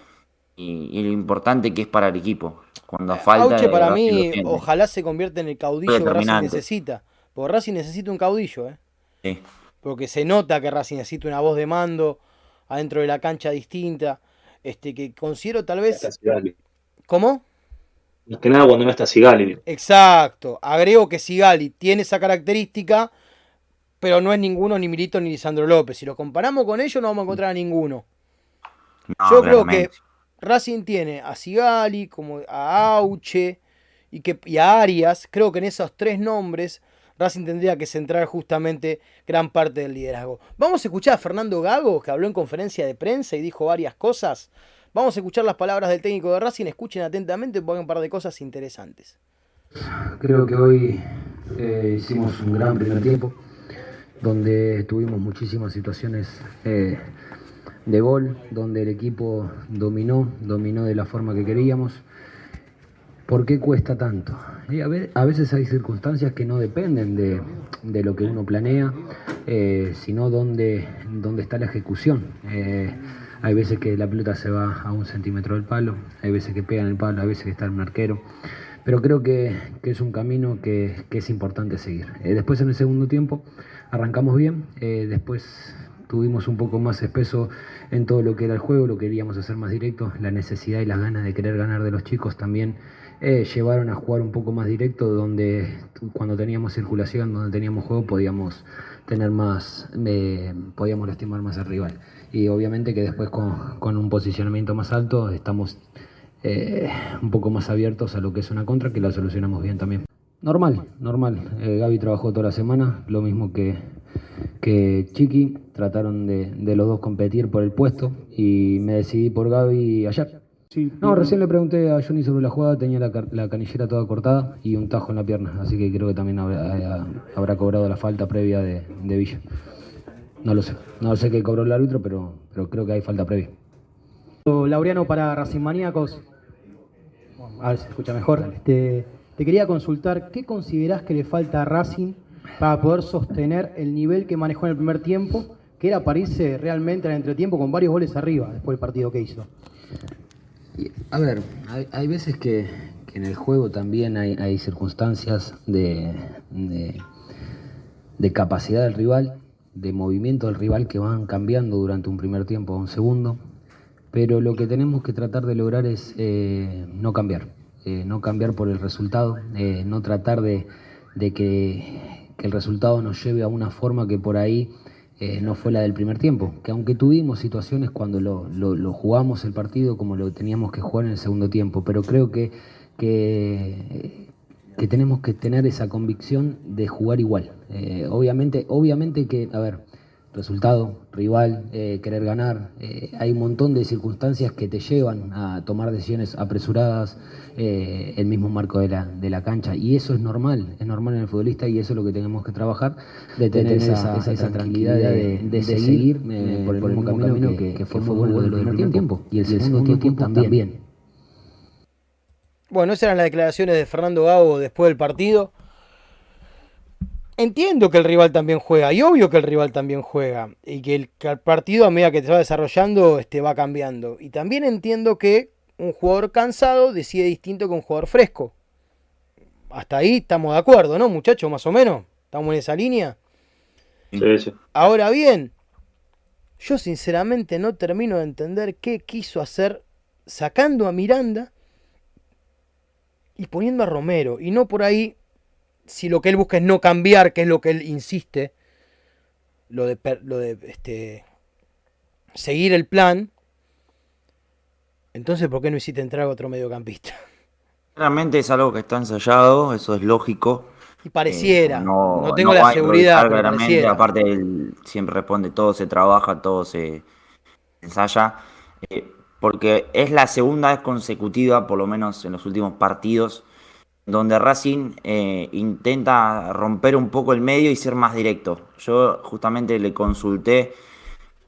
y, y lo importante que es para el equipo. Cuando falta. Auche para mí, ojalá se convierta en el caudillo que Racing necesita. Porque Racing necesita un caudillo, ¿eh? Sí. Porque se nota que Racing necesita una voz de mando adentro de la cancha distinta. Este, que considero tal vez. ¿Cómo? Más que nada cuando no está Sigali. Exacto. Agrego que Sigali tiene esa característica, pero no es ninguno ni Milito ni Lisandro López. Si lo comparamos con ellos, no vamos a encontrar a ninguno. Yo creo que Racing tiene a Sigali, como a Auche y, que, y a Arias. Creo que en esos tres nombres Racing tendría que centrar justamente gran parte del liderazgo. Vamos a escuchar a Fernando Gago, que habló en conferencia de prensa y dijo varias cosas. Vamos a escuchar las palabras del técnico de Racing, escuchen atentamente porque hay un par de cosas interesantes. Creo que hoy eh, hicimos un gran primer tiempo, donde tuvimos muchísimas situaciones eh, de gol, donde el equipo dominó, dominó de la forma que queríamos. ¿Por qué cuesta tanto? a, veces hay circunstancias que no dependen de, lo que uno planea, eh, sino dónde, dónde está la ejecución. Hay veces que la pelota se va a un centímetro del palo, hay veces que pega en el palo, hay veces que está en un arquero. Pero creo que, es un camino que, es importante seguir. Eh, después en el segundo tiempo arrancamos bien, después tuvimos un poco más espeso en todo lo que era el juego, lo queríamos hacer más directo, la necesidad y las ganas de querer ganar de los chicos también eh, llevaron a jugar un poco más directo, donde cuando teníamos circulación, donde teníamos juego, podíamos tener más, eh, podíamos lastimar más al rival. Y obviamente que después con, un posicionamiento más alto estamos eh, un poco más abiertos a lo que es una contra, que la solucionamos bien también. Normal, normal. Gaby trabajó toda la semana, lo mismo que, que Chiqui. Trataron de, de los dos competir por el puesto y me decidí por Gaby ayer no, recién le pregunté a Johnny sobre la jugada, tenía la, canillera toda cortada y un tajo en la pierna, así que creo que también habrá, cobrado la falta previa de, Villa. No lo sé, no sé qué cobró el árbitro, pero, pero creo que hay falta previa. Laureano para Racing Maníacos, a ver si se escucha mejor. Te, te quería consultar, ¿qué considerás que le falta a Racing para poder sostener el nivel que manejó en el primer tiempo, que era para irse realmente al entretiempo con varios goles arriba después del partido que hizo? A ver, hay, veces que, en el juego también hay, circunstancias de, de, capacidad del rival, de movimiento del rival que van cambiando durante un primer tiempo o un segundo, pero lo que tenemos que tratar de lograr es eh, no cambiar, eh, no cambiar por el resultado, eh, no tratar de, que, que el resultado nos lleve a una forma que por ahí no fue la del primer tiempo, que aunque tuvimos situaciones cuando lo, jugamos el partido como lo teníamos que jugar en el segundo tiempo, pero creo que, que, tenemos que tener esa convicción de jugar igual. Eh, obviamente, obviamente que, a ver, resultado, rival, eh, querer ganar. Eh, hay un montón de circunstancias que te llevan a tomar decisiones apresuradas, eh, el mismo marco de la, de la cancha. Y eso es normal, es normal en el futbolista y eso es lo que tenemos que trabajar, de tener, esa, esa, tranquilidad de, seguir por el, mismo camino, que, fue fútbol del primer tiempo. Y el, segundo, tiempo, también. Bueno, esas eran las declaraciones de Fernando Gago después del partido. Entiendo que el rival también juega, y obvio que el rival también juega, y que el, partido a medida que se va desarrollando este, va cambiando. Y también entiendo que un jugador cansado decide distinto que un jugador fresco. Hasta ahí estamos de acuerdo, ¿no, muchachos? Más o menos. ¿Estamos en esa línea? Sí, sí. Ahora bien, yo sinceramente no termino de entender qué quiso hacer sacando a Miranda y poniendo a Romero. Y no por ahí si lo que él busca es no cambiar, que es lo que él insiste, lo de, lo de este, seguir el plan, entonces ¿por qué no hiciste entrar a otro mediocampista? Realmente es algo que está ensayado, eso es lógico. Y pareciera, eh, no, tengo la seguridad. aparte él siempre responde, todo se trabaja, todo se ensaya. Eh, porque es la segunda vez consecutiva, por lo menos en los últimos partidos, donde Racing eh, intenta romper un poco el medio y ser más directo. Yo justamente le consulté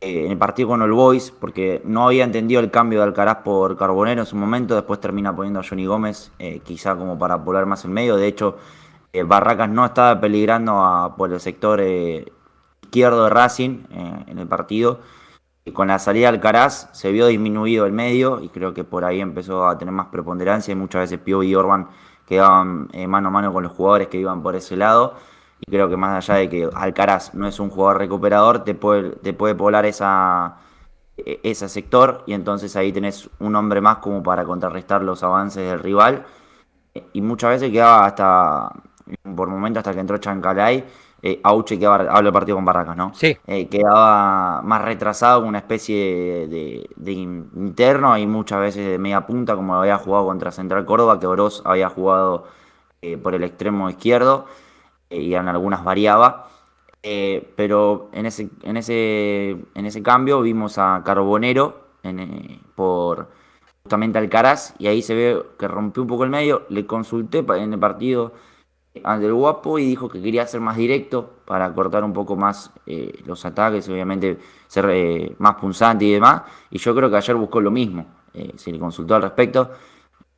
eh, en el partido con All Boys, porque no había entendido el cambio de Alcaraz por Carbonero en su momento, después termina poniendo a Johnny Gómez, eh, quizá como para polar más el medio. De hecho, Barracas no estaba peligrando por el sector izquierdo de Racing en el partido. Y con la salida de Alcaraz se vio disminuido el medio y creo que por ahí empezó a tener más preponderancia y muchas veces Pio y Orban quedaban eh, mano a mano con los jugadores que iban por ese lado. Y creo que más allá de que Alcaraz no es un jugador recuperador, te puede, te puede poblar esa, e, ese sector y entonces ahí tenés un hombre más como para contrarrestar los avances del rival. Y muchas veces quedaba hasta por momento hasta que entró Chancalay, eh, Auche quedaba, hablo del partido con Barracas, ¿no? Sí. Eh, quedaba más retrasado una especie de, de interno y muchas veces de media punta, como había jugado contra Central Córdoba, que Oroz había jugado eh, por el extremo izquierdo eh, y en algunas variaba. Eh, pero en ese, en, ese, en ese cambio vimos a Carbonero en, eh, por justamente Alcaraz y ahí se ve que rompió un poco el medio. Le consulté en el partido ante el Guapo y dijo que quería ser más directo para cortar un poco más eh, los ataques, obviamente ser eh, más punzante y demás. Y yo creo que ayer buscó lo mismo. Eh, se le consultó al respecto.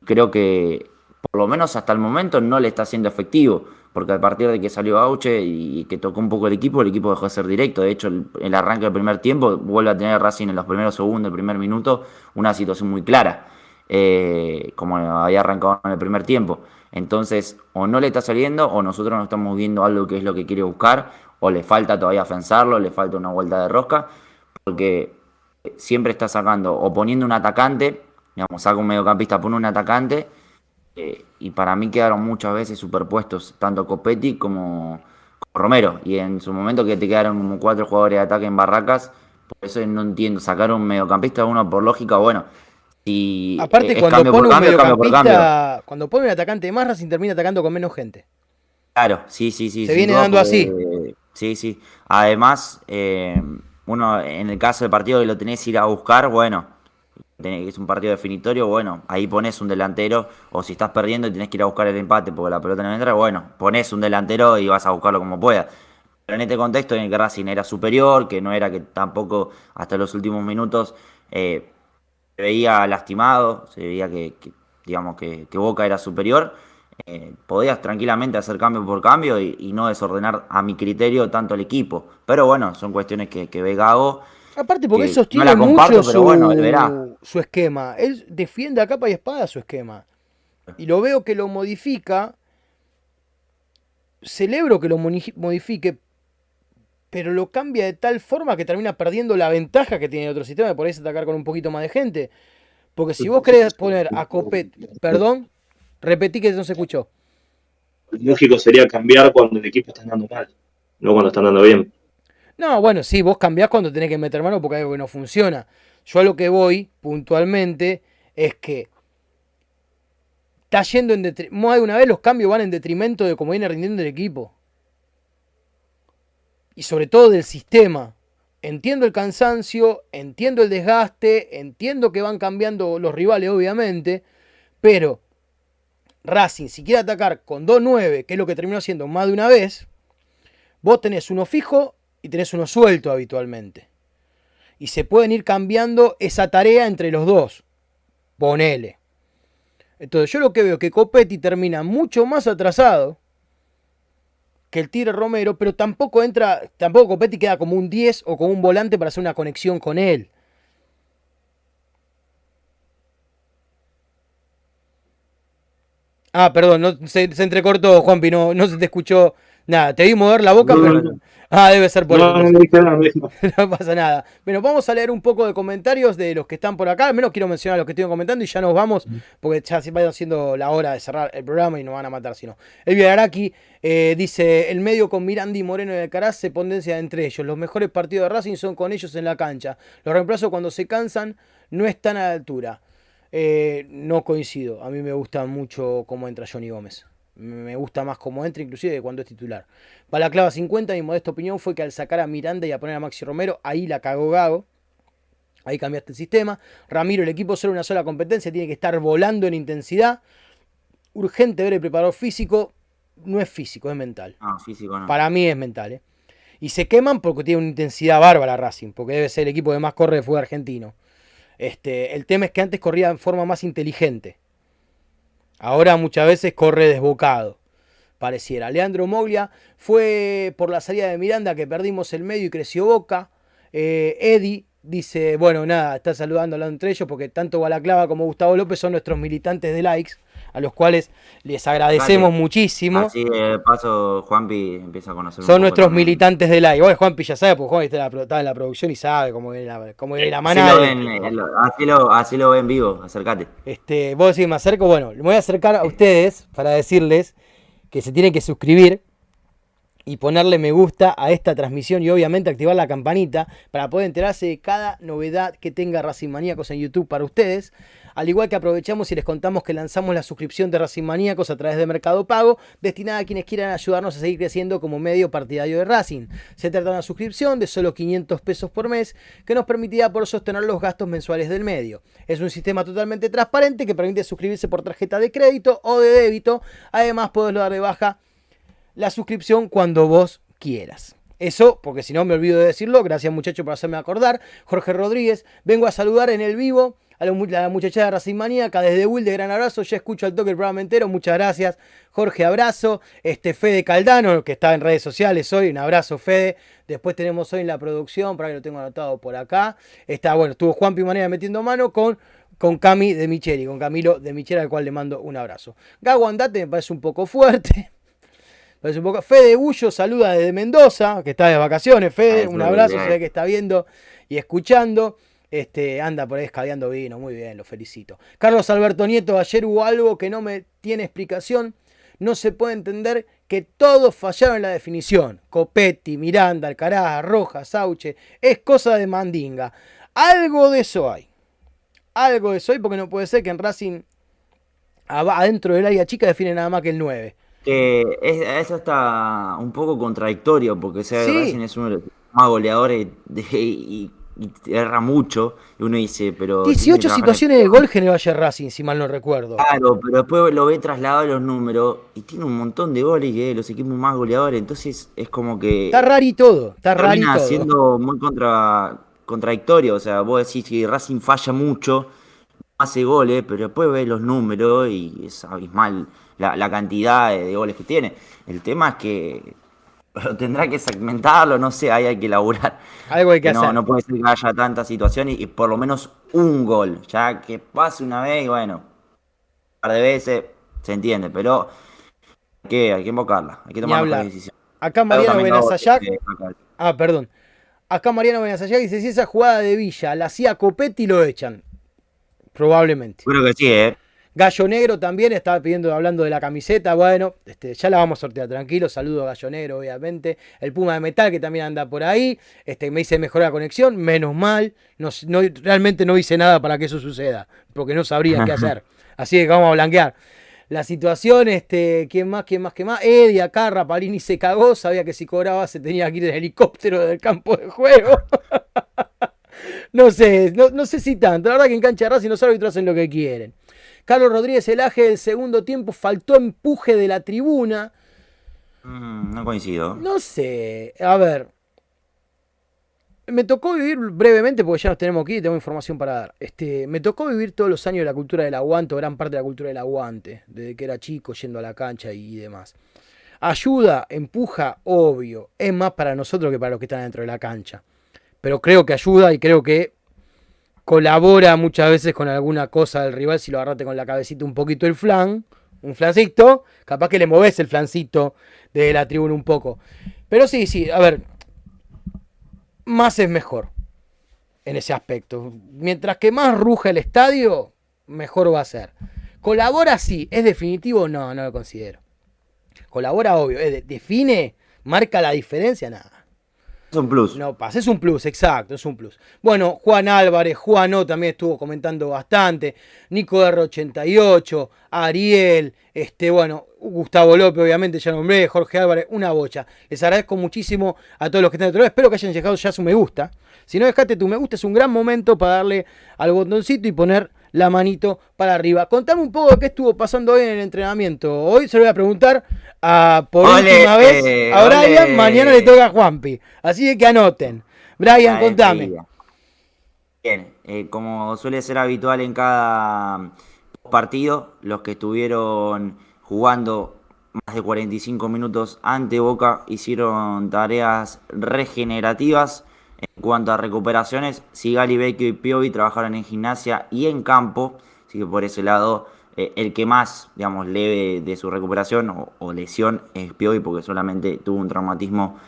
Creo que por lo menos hasta el momento no le está siendo efectivo, porque a partir de que salió Auche y que tocó un poco el equipo, el equipo dejó de ser directo. De hecho, el, el arranque del primer tiempo vuelve a tener Racing en los primeros segundos, el primer minuto, una situación muy clara, eh, como había arrancado en el primer tiempo. Entonces, o no le está saliendo, o nosotros no estamos viendo algo que es lo que quiere buscar, o le falta todavía afianzarlo, le falta una vuelta de rosca, porque siempre está sacando o poniendo un atacante, digamos, saca un mediocampista, pone un atacante, eh, y para mí quedaron muchas veces superpuestos tanto Copetti como, como Romero. Y en su momento que te quedaron como cuatro jugadores de ataque en Barracas, por eso no entiendo. Sacar un mediocampista, uno por lógica, bueno. Si Aparte, es cuando pone un cambio, cuando pone un atacante más, Racing termina atacando con menos gente. Claro, sí, sí, sí. Se viene duda, dando así. Sí, sí. Además, eh, uno en el caso del partido que lo tenés que ir a buscar, bueno, es un partido definitorio, bueno, ahí pones un delantero, o si estás perdiendo y tenés que ir a buscar el empate porque la pelota no entra, bueno, pones un delantero y vas a buscarlo como puedas. Pero en este contexto en el que Racing era superior, que no era que tampoco hasta los últimos minutos eh, veía lastimado, se veía que, que, digamos que, que Boca era superior, eh, podías tranquilamente hacer cambio por cambio y, y no desordenar a mi criterio tanto el equipo. Pero bueno, son cuestiones que, que ve Gago. Aparte, porque que él sostiene comparto, mucho su, bueno, él verá. su esquema. Él defiende a capa y espada su esquema. Y lo veo que lo modifica. Celebro que lo modifique, pero lo cambia de tal forma que termina perdiendo la ventaja que tiene el otro sistema de poderse atacar con un poquito más de gente. Porque si vos querés poner a Copet, perdón, repetí que no se escuchó. Lógico sería cambiar cuando el equipo está andando mal, no cuando está andando bien. No, bueno, sí, vos cambiás cuando tenés que meter mano porque hay algo que no funciona. Yo a lo que voy puntualmente es que está yendo en detrimento. Más de una vez los cambios van en detrimento de cómo viene rindiendo el equipo. Y sobre todo del sistema. Entiendo el cansancio, entiendo el desgaste, entiendo que van cambiando los rivales, obviamente, pero Racing, si quiere atacar con 2-9, que es lo que terminó haciendo más de una vez, vos tenés uno fijo y tenés uno suelto habitualmente. Y se pueden ir cambiando esa tarea entre los dos. Ponele. Entonces yo lo que veo es que Copetti termina mucho más atrasado que el Tigre Romero, pero tampoco entra, tampoco Copetti queda como un 10 o como un volante para hacer una conexión con él. Ah, perdón, no, se, se entrecortó, Juanpi, no, no se te escuchó nada. Te vi mover la boca, No, pero... no. Ah, debe ser por No, eso. <laughs> no, pasa nada. Bueno, vamos a leer un poco de comentarios de los que están por acá. Al menos quiero mencionar a los que estoy comentando y ya nos vamos, porque ya se va siendo la hora de cerrar el programa y nos van a matar si no. Elvio Araki eh, dice: El medio con Mirandi, Moreno y Alcaraz se potencia entre ellos. Los mejores partidos de Racing son con ellos en la cancha. Los reemplazos cuando se cansan no están a la altura. Eh, no coincido. A mí me gusta mucho cómo entra Johnny Gómez. Me gusta más cómo entra, inclusive, de cuando es titular. Para la clava 50, mi modesta opinión fue que al sacar a Miranda y a poner a Maxi Romero, ahí la cagó Gago. Ahí cambiaste el sistema. Ramiro, el equipo solo una sola competencia, tiene que estar volando en intensidad. Urgente ver el preparador físico. No es físico, es mental. No, físico no. Para mí es mental. ¿eh? Y se queman porque tiene una intensidad bárbara Racing, porque debe ser el equipo que más corre de fútbol argentino. Este, el tema es que antes corría en forma más inteligente. Ahora muchas veces corre desbocado. Pareciera. Leandro Moglia fue por la salida de Miranda que perdimos el medio y creció Boca. Eh, Eddie dice, bueno, nada, está saludando hablando entre ellos porque tanto Balaclava como Gustavo López son nuestros militantes de likes, a los cuales les agradecemos Dale. muchísimo. Así de paso, Juanpi empieza a conocer Son nuestros militantes de like. Bueno, Juanpi ya sabe, porque Juan está en la, pro- está en la producción y sabe cómo viene la, cómo viene la Así manada. lo, ven, eh, así, lo, así lo ven vivo, acércate. Este, vos decís, me acerco, bueno, me voy a acercar a ustedes para decirles que se tienen que suscribir y ponerle me gusta a esta transmisión y obviamente activar la campanita para poder enterarse de cada novedad que tenga Racing Maníacos en YouTube para ustedes. Al igual que aprovechamos y les contamos que lanzamos la suscripción de Racing Maníacos a través de Mercado Pago, destinada a quienes quieran ayudarnos a seguir creciendo como medio partidario de Racing. Se trata de una suscripción de solo 500 pesos por mes que nos permitirá por sostener los gastos mensuales del medio. Es un sistema totalmente transparente que permite suscribirse por tarjeta de crédito o de débito. Además, podés dar de baja la suscripción cuando vos quieras. Eso, porque si no me olvido de decirlo, gracias muchachos por hacerme acordar. Jorge Rodríguez, vengo a saludar en el vivo a la muchachada de Racing Maníaca desde Will, de gran abrazo. Ya escucho al toque el programa entero, muchas gracias. Jorge, abrazo. Este Fede Caldano, que está en redes sociales hoy, un abrazo, Fede. Después tenemos hoy en la producción, para que lo tengo anotado por acá. Está, bueno, estuvo Juan Pimanera metiendo mano con con Cami de Micheli, con Camilo de Micheli, al cual le mando un abrazo. Gago Andate me parece un poco fuerte. Parece un poco... Fede Bullo saluda desde Mendoza, que está de vacaciones. Fede, un abrazo, se ve que está viendo y escuchando. Este, anda por ahí escabeando vino, muy bien, lo felicito. Carlos Alberto Nieto, ayer hubo algo que no me tiene explicación. No se puede entender que todos fallaron en la definición. Copetti, Miranda, Alcaraz, Rojas, Sauche. Es cosa de mandinga. Algo de eso hay. Algo de eso hay porque no puede ser que en Racing adentro del área chica define nada más que el 9 que eso está un poco contradictorio, porque sea, Racing es uno de los más goleadores y, erra mucho. Y uno dice, pero. 18 situaciones de gol generó ayer Racing, si mal no recuerdo. Claro, pero después lo ve trasladado a los números y tiene un montón de goles que los equipos más goleadores. Entonces es como que. Está raro y todo. Está raro y todo. siendo muy contra, contradictorio. O sea, vos decís que Racing falla mucho, hace goles, pero después ve los números y es abismal la, cantidad de, goles que tiene. El tema es que <laughs> tendrá que segmentarlo, no sé, ahí hay que elaborar. Algo hay que no, hacer. No puede ser que haya tantas situaciones y, por lo menos un gol. Ya que pase una vez, bueno, un par de veces se entiende, pero hay que, hay que invocarla, hay que tomar una decisión. Acá Mariano Benazayac. Ah, perdón. Acá Mariano Benazayac dice: si esa jugada de Villa la hacía Copetti, lo echan. Probablemente. Creo que sí, ¿eh? Gallo Negro también estaba pidiendo, hablando de la camiseta. Bueno, este, ya la vamos a sortear, tranquilo. Saludo a Gallo Negro, obviamente. El Puma de Metal, que también anda por ahí. Este, me dice mejorar la conexión, menos mal. No, realmente no hice nada para que eso suceda, porque no sabría qué hacer. <laughs> Así que vamos a blanquear. La situación, este, ¿quién más, quién más, quién más? Eddie acá, Rapalini se cagó, sabía que si cobraba se tenía que ir en helicóptero del campo de juego. <laughs> no sé, no, sé si tanto. La verdad que en cancha de Racing los árbitros hacen lo que quieren. Carlos Rodríguez Elaje del segundo tiempo faltó empuje de la tribuna. Mm, no coincido. No sé, a ver. Me tocó vivir brevemente, porque ya nos tenemos aquí y tengo información para dar. Este, me tocó vivir todos los años la cultura del aguante, o gran parte de la cultura del aguante, desde que era chico, yendo a la cancha y demás. Ayuda, empuja, obvio. Es más para nosotros que para los que están dentro de la cancha. Pero creo que ayuda y creo que colabora muchas veces con alguna cosa del rival si lo agarraste con la cabecita un poquito el flan, un flancito, capaz que le moves el flancito de la tribuna un poco. Pero sí, sí, a ver, más es mejor en ese aspecto. Mientras que más ruja el estadio, mejor va a ser. Colabora sí, es definitivo, no, no lo considero. Colabora obvio, define, marca la diferencia, nada. Es un plus. No pasa, es un plus, exacto, es un plus. Bueno, Juan Álvarez, Juano también estuvo comentando bastante, Nico R88, Ariel, este, bueno, Gustavo López, obviamente, ya nombré, Jorge Álvarez, una bocha. Les agradezco muchísimo a todos los que están dentro. Espero que hayan llegado ya su me gusta. Si no dejaste tu me gusta, es un gran momento para darle al botoncito y poner la manito para arriba. Contame un poco de qué estuvo pasando hoy en el entrenamiento. Hoy se lo voy a preguntar a, por última vez a Brian, mañana le toca a Juanpi. Así que anoten. Brian, contame. Bien, eh, como suele ser habitual en cada partido, los que estuvieron jugando más de 45 minutos ante Boca hicieron tareas regenerativas en cuanto a recuperaciones, Sigali, Vecchio y Piovi trabajaron en gimnasia y en campo, así que por ese lado eh, el que más, digamos, leve de su recuperación o, lesión es Piovi porque solamente tuvo un traumatismo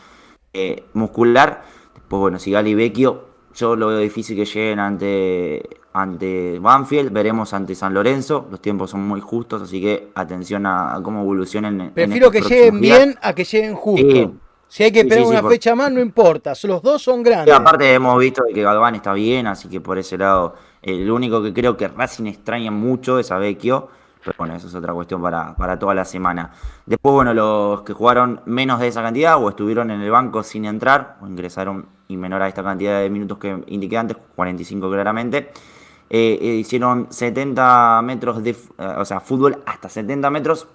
eh, muscular. Después, bueno, Sigali y Vecchio, yo lo veo difícil que lleguen ante, ante Banfield, veremos ante San Lorenzo. Los tiempos son muy justos, así que atención a, a cómo evolucionen. en Prefiero que lleguen días. bien a que lleguen justo. Si hay que esperar sí, sí, una por- fecha más, no importa. Los dos son Y grandes. aparte hemos visto que Galván está bien, así que por ese lado, el único que creo que Racing extraña mucho es a Vecchio, pero bueno, eso es otra cuestión para, para toda la semana. Después, bueno, los que jugaron menos de esa cantidad o estuvieron en el banco sin entrar, o ingresaron y menor a esta cantidad de minutos que indiqué antes, 45 claramente, eh, eh, hicieron 70 metros de, eh, o sea, fútbol hasta 70 metros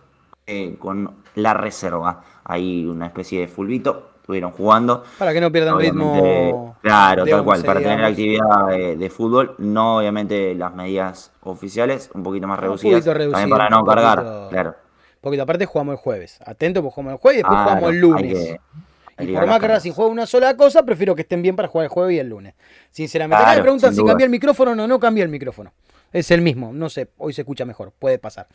eh, con la reserva. Hay una especie de fulbito, estuvieron jugando. Para que no pierdan Obviamente, ritmo. Claro, tal cual, para tener actividad de, de fútbol, no obviamente las medidas oficiales, un poquito más Un reducidas, poquito reducido, también para no un cargar, poquito- claro. Porque aparte jugamos el jueves. Atento, pues jugamos el jueves y después Claro, jugamos el lunes. que- Y por más que. Racing juegue una sola cosa, prefiero que estén bien para jugar el jueves y el lunes. Sinceramente. Claro, me preguntan si duda. cambié el micrófono. No, no cambié el micrófono. Es el mismo. No sé, hoy se escucha mejor. Puede pasar.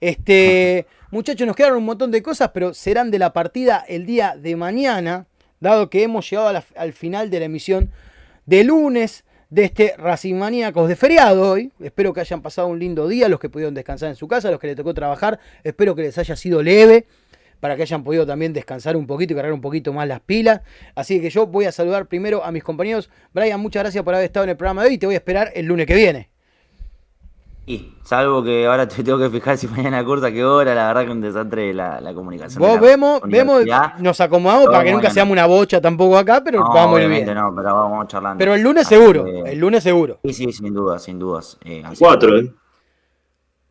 Este, <laughs> muchachos, nos quedaron un montón de cosas, pero serán de la partida el día de mañana, dado que hemos llegado la- al final de la emisión de lunes de este Racing Maníacos de feriado hoy. Espero que hayan pasado un lindo día, los que pudieron descansar en su casa, los que les tocó trabajar. Espero que les haya sido leve para que hayan podido también descansar un poquito y cargar un poquito más las pilas. Así que yo voy a saludar primero a mis compañeros. Brian, muchas gracias por haber estado en el programa de hoy y te voy a esperar el lunes que viene. Y salvo que ahora te tengo que fijar si mañana curta qué hora, la verdad que un desastre la, la comunicación. Vos la vemos, vemos, nos acomodamos para que nunca seamos una bocha tampoco acá, pero No, vamos bien. no, pero vamos charlando. Pero el lunes Así seguro, que- el lunes seguro. Sí, sí, sin dudas, sin dudas. Eh, Cuatro, que- ¿eh?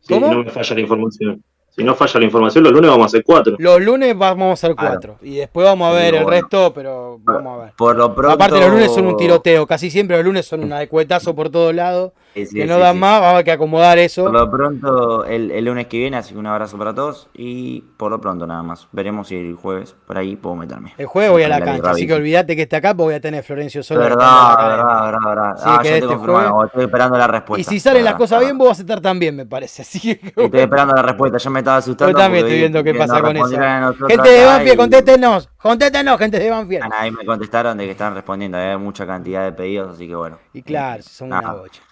Si ¿Cómo? no me falla la información. Si no falla la información, los lunes vamos a hacer cuatro. Los lunes vamos a hacer Claro. cuatro. Y después vamos a Sí, ver el bueno. resto, pero vamos a ver. Por lo pronto. Aparte los lunes son un tiroteo, casi siempre los lunes son una de cuetazo por todos lados, Sí, sí, que sí, no dan más, vamos a que acomodar eso. Por lo pronto, el, el lunes que viene, así que un abrazo para todos. Y por lo pronto, nada más. Veremos si el jueves por ahí puedo meterme. El jueves voy a la Con cancha, así que olvídate que está acá, porque voy a tener Florencio solo. Verdad, la verdad, verdad, verdad. Sí, Ah, que ya este jueves- estoy esperando la Y respuesta. si salen las cosas bien, vos vas a estar también, me parece. <laughs> Así que... Estoy esperando la respuesta, ya me estaba asustando. Yo también estoy vi viendo qué pasa con eso. Gente de Banfield, y- contéstenos, contéstenos, gente de Banfield. Ah, Ahí me contestaron de que están respondiendo, hay mucha cantidad de pedidos, así que bueno. Y claro, son una bocha.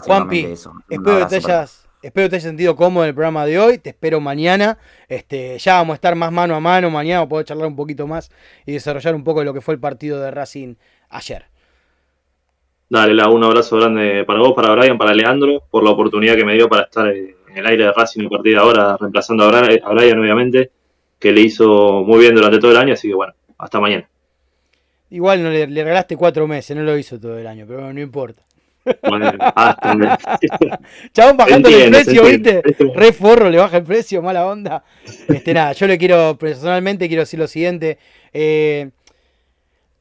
Juanpi, eso. Espero que, hayas, espero que te hayas sentido cómodo en el programa de hoy. Te espero mañana. Este, ya vamos a estar más mano a mano. Mañana vamos a poder charlar un poquito más y desarrollar un poco de lo que fue el partido de Racing ayer. Dale, la, un abrazo grande para vos, para Brian, para Leandro, por la oportunidad que me dio para estar eh, en el aire de Racing a partir de ahora, reemplazando a Brian, a Brian, obviamente, que le hizo muy bien durante todo el año, así que bueno, hasta mañana. Igual no le, le regalaste cuatro meses, no lo hizo todo el año, pero no importa. Bueno, hasta Chabón bajando el Entiendo, se precio. ¿viste? Re forro, le baja el precio, mala onda. Este, nada, yo le quiero, personalmente, quiero decir lo siguiente. eh,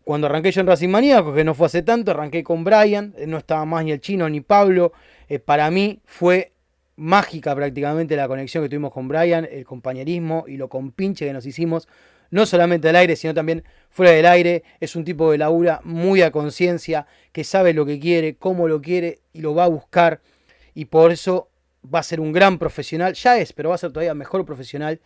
cuando arranqué yo en Racing Maníacos, que no fue hace tanto, arranqué con Brian, eh, no estaba más ni el chino ni Pablo. eh, para mí fue mágica prácticamente la conexión que tuvimos con Brian, el compañerismo y lo compinche que nos hicimos, no solamente al aire, sino también fuera del aire. Es un tipo de labura muy a conciencia, que sabe lo que quiere, cómo lo quiere y lo va a buscar. Y por eso va a ser un gran profesional, ya es, pero va a ser todavía mejor profesional,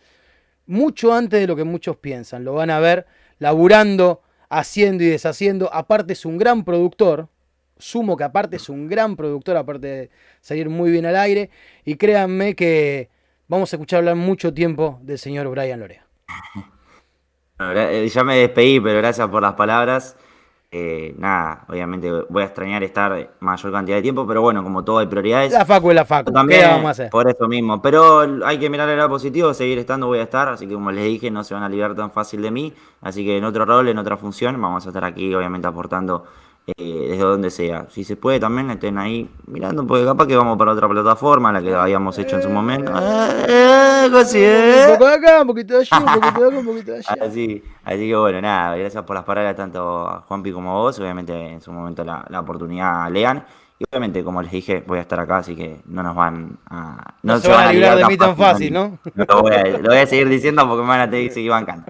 mucho antes de lo que muchos piensan. Lo van a ver laburando, haciendo y deshaciendo. Aparte es un gran productor. Sumo que aparte es un gran productor, aparte de salir muy bien al aire. Y créanme que vamos a escuchar hablar mucho tiempo del señor Brian Lorea. <laughs> Bueno, eh, ya me despedí, pero gracias por las palabras. Eh, nada, obviamente voy a extrañar estar mayor cantidad de tiempo, pero bueno, como todo hay prioridades. La Facu es la Facu. También, ¿Qué vamos a hacer? por eso mismo. Pero hay que mirar el lado positivo, seguir estando voy a estar, así que como les dije, no se van a liberar tan fácil de mí. Así que en otro rol, en otra función, vamos a estar aquí, obviamente, aportando eh, desde donde sea. Si se puede también, estén ahí mirando, porque capaz que vamos para otra plataforma, la que habíamos hecho en su momento. Eh, ¿eh? Un poco de acá, un poquito de allí, un poquito de acá, un poquito de <laughs> allá. Así, así que bueno, nada, gracias por las palabras tanto a Juanpi como a vos, obviamente en su momento la, la oportunidad Lean, y obviamente como les dije, voy a estar acá, así que no nos van a... No se van a librar de mí tan fácil, ¿no? Lo voy, a, lo voy a seguir diciendo porque me van a seguir bancando.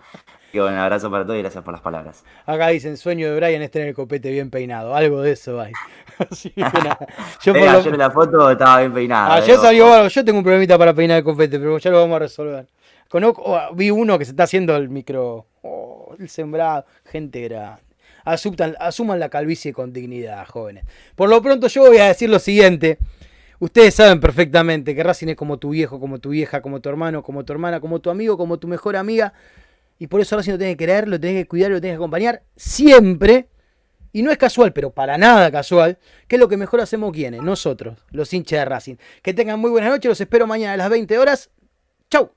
Bueno, un abrazo para todos y gracias por las palabras. Acá dicen, sueño de Brian es tener el copete bien peinado. Algo de eso hay. <laughs> Así que nada. Yo por lo- en la foto estaba bien peinado. Ayer eh, salió algo. Yo tengo un problemita para peinar el copete, pero ya lo vamos a resolver. Conozco, oh, vi uno que se está haciendo el micro. oh, el sembrado. Gente grande. asuman, asuman la calvicie con dignidad, jóvenes. Por lo pronto yo voy a decir lo siguiente. Ustedes saben perfectamente que Racing es como tu viejo, como tu vieja, como tu hermano, como tu hermana, como tu amigo, como tu mejor amiga. Y por eso Racing lo tiene que querer, lo tiene que cuidar, lo tiene que acompañar siempre. Y no es casual, pero para nada casual, que es lo que mejor hacemos quienes, nosotros, los hinchas de Racing. Que tengan muy buenas noches, los espero mañana a las 20 horas. ¡Chau!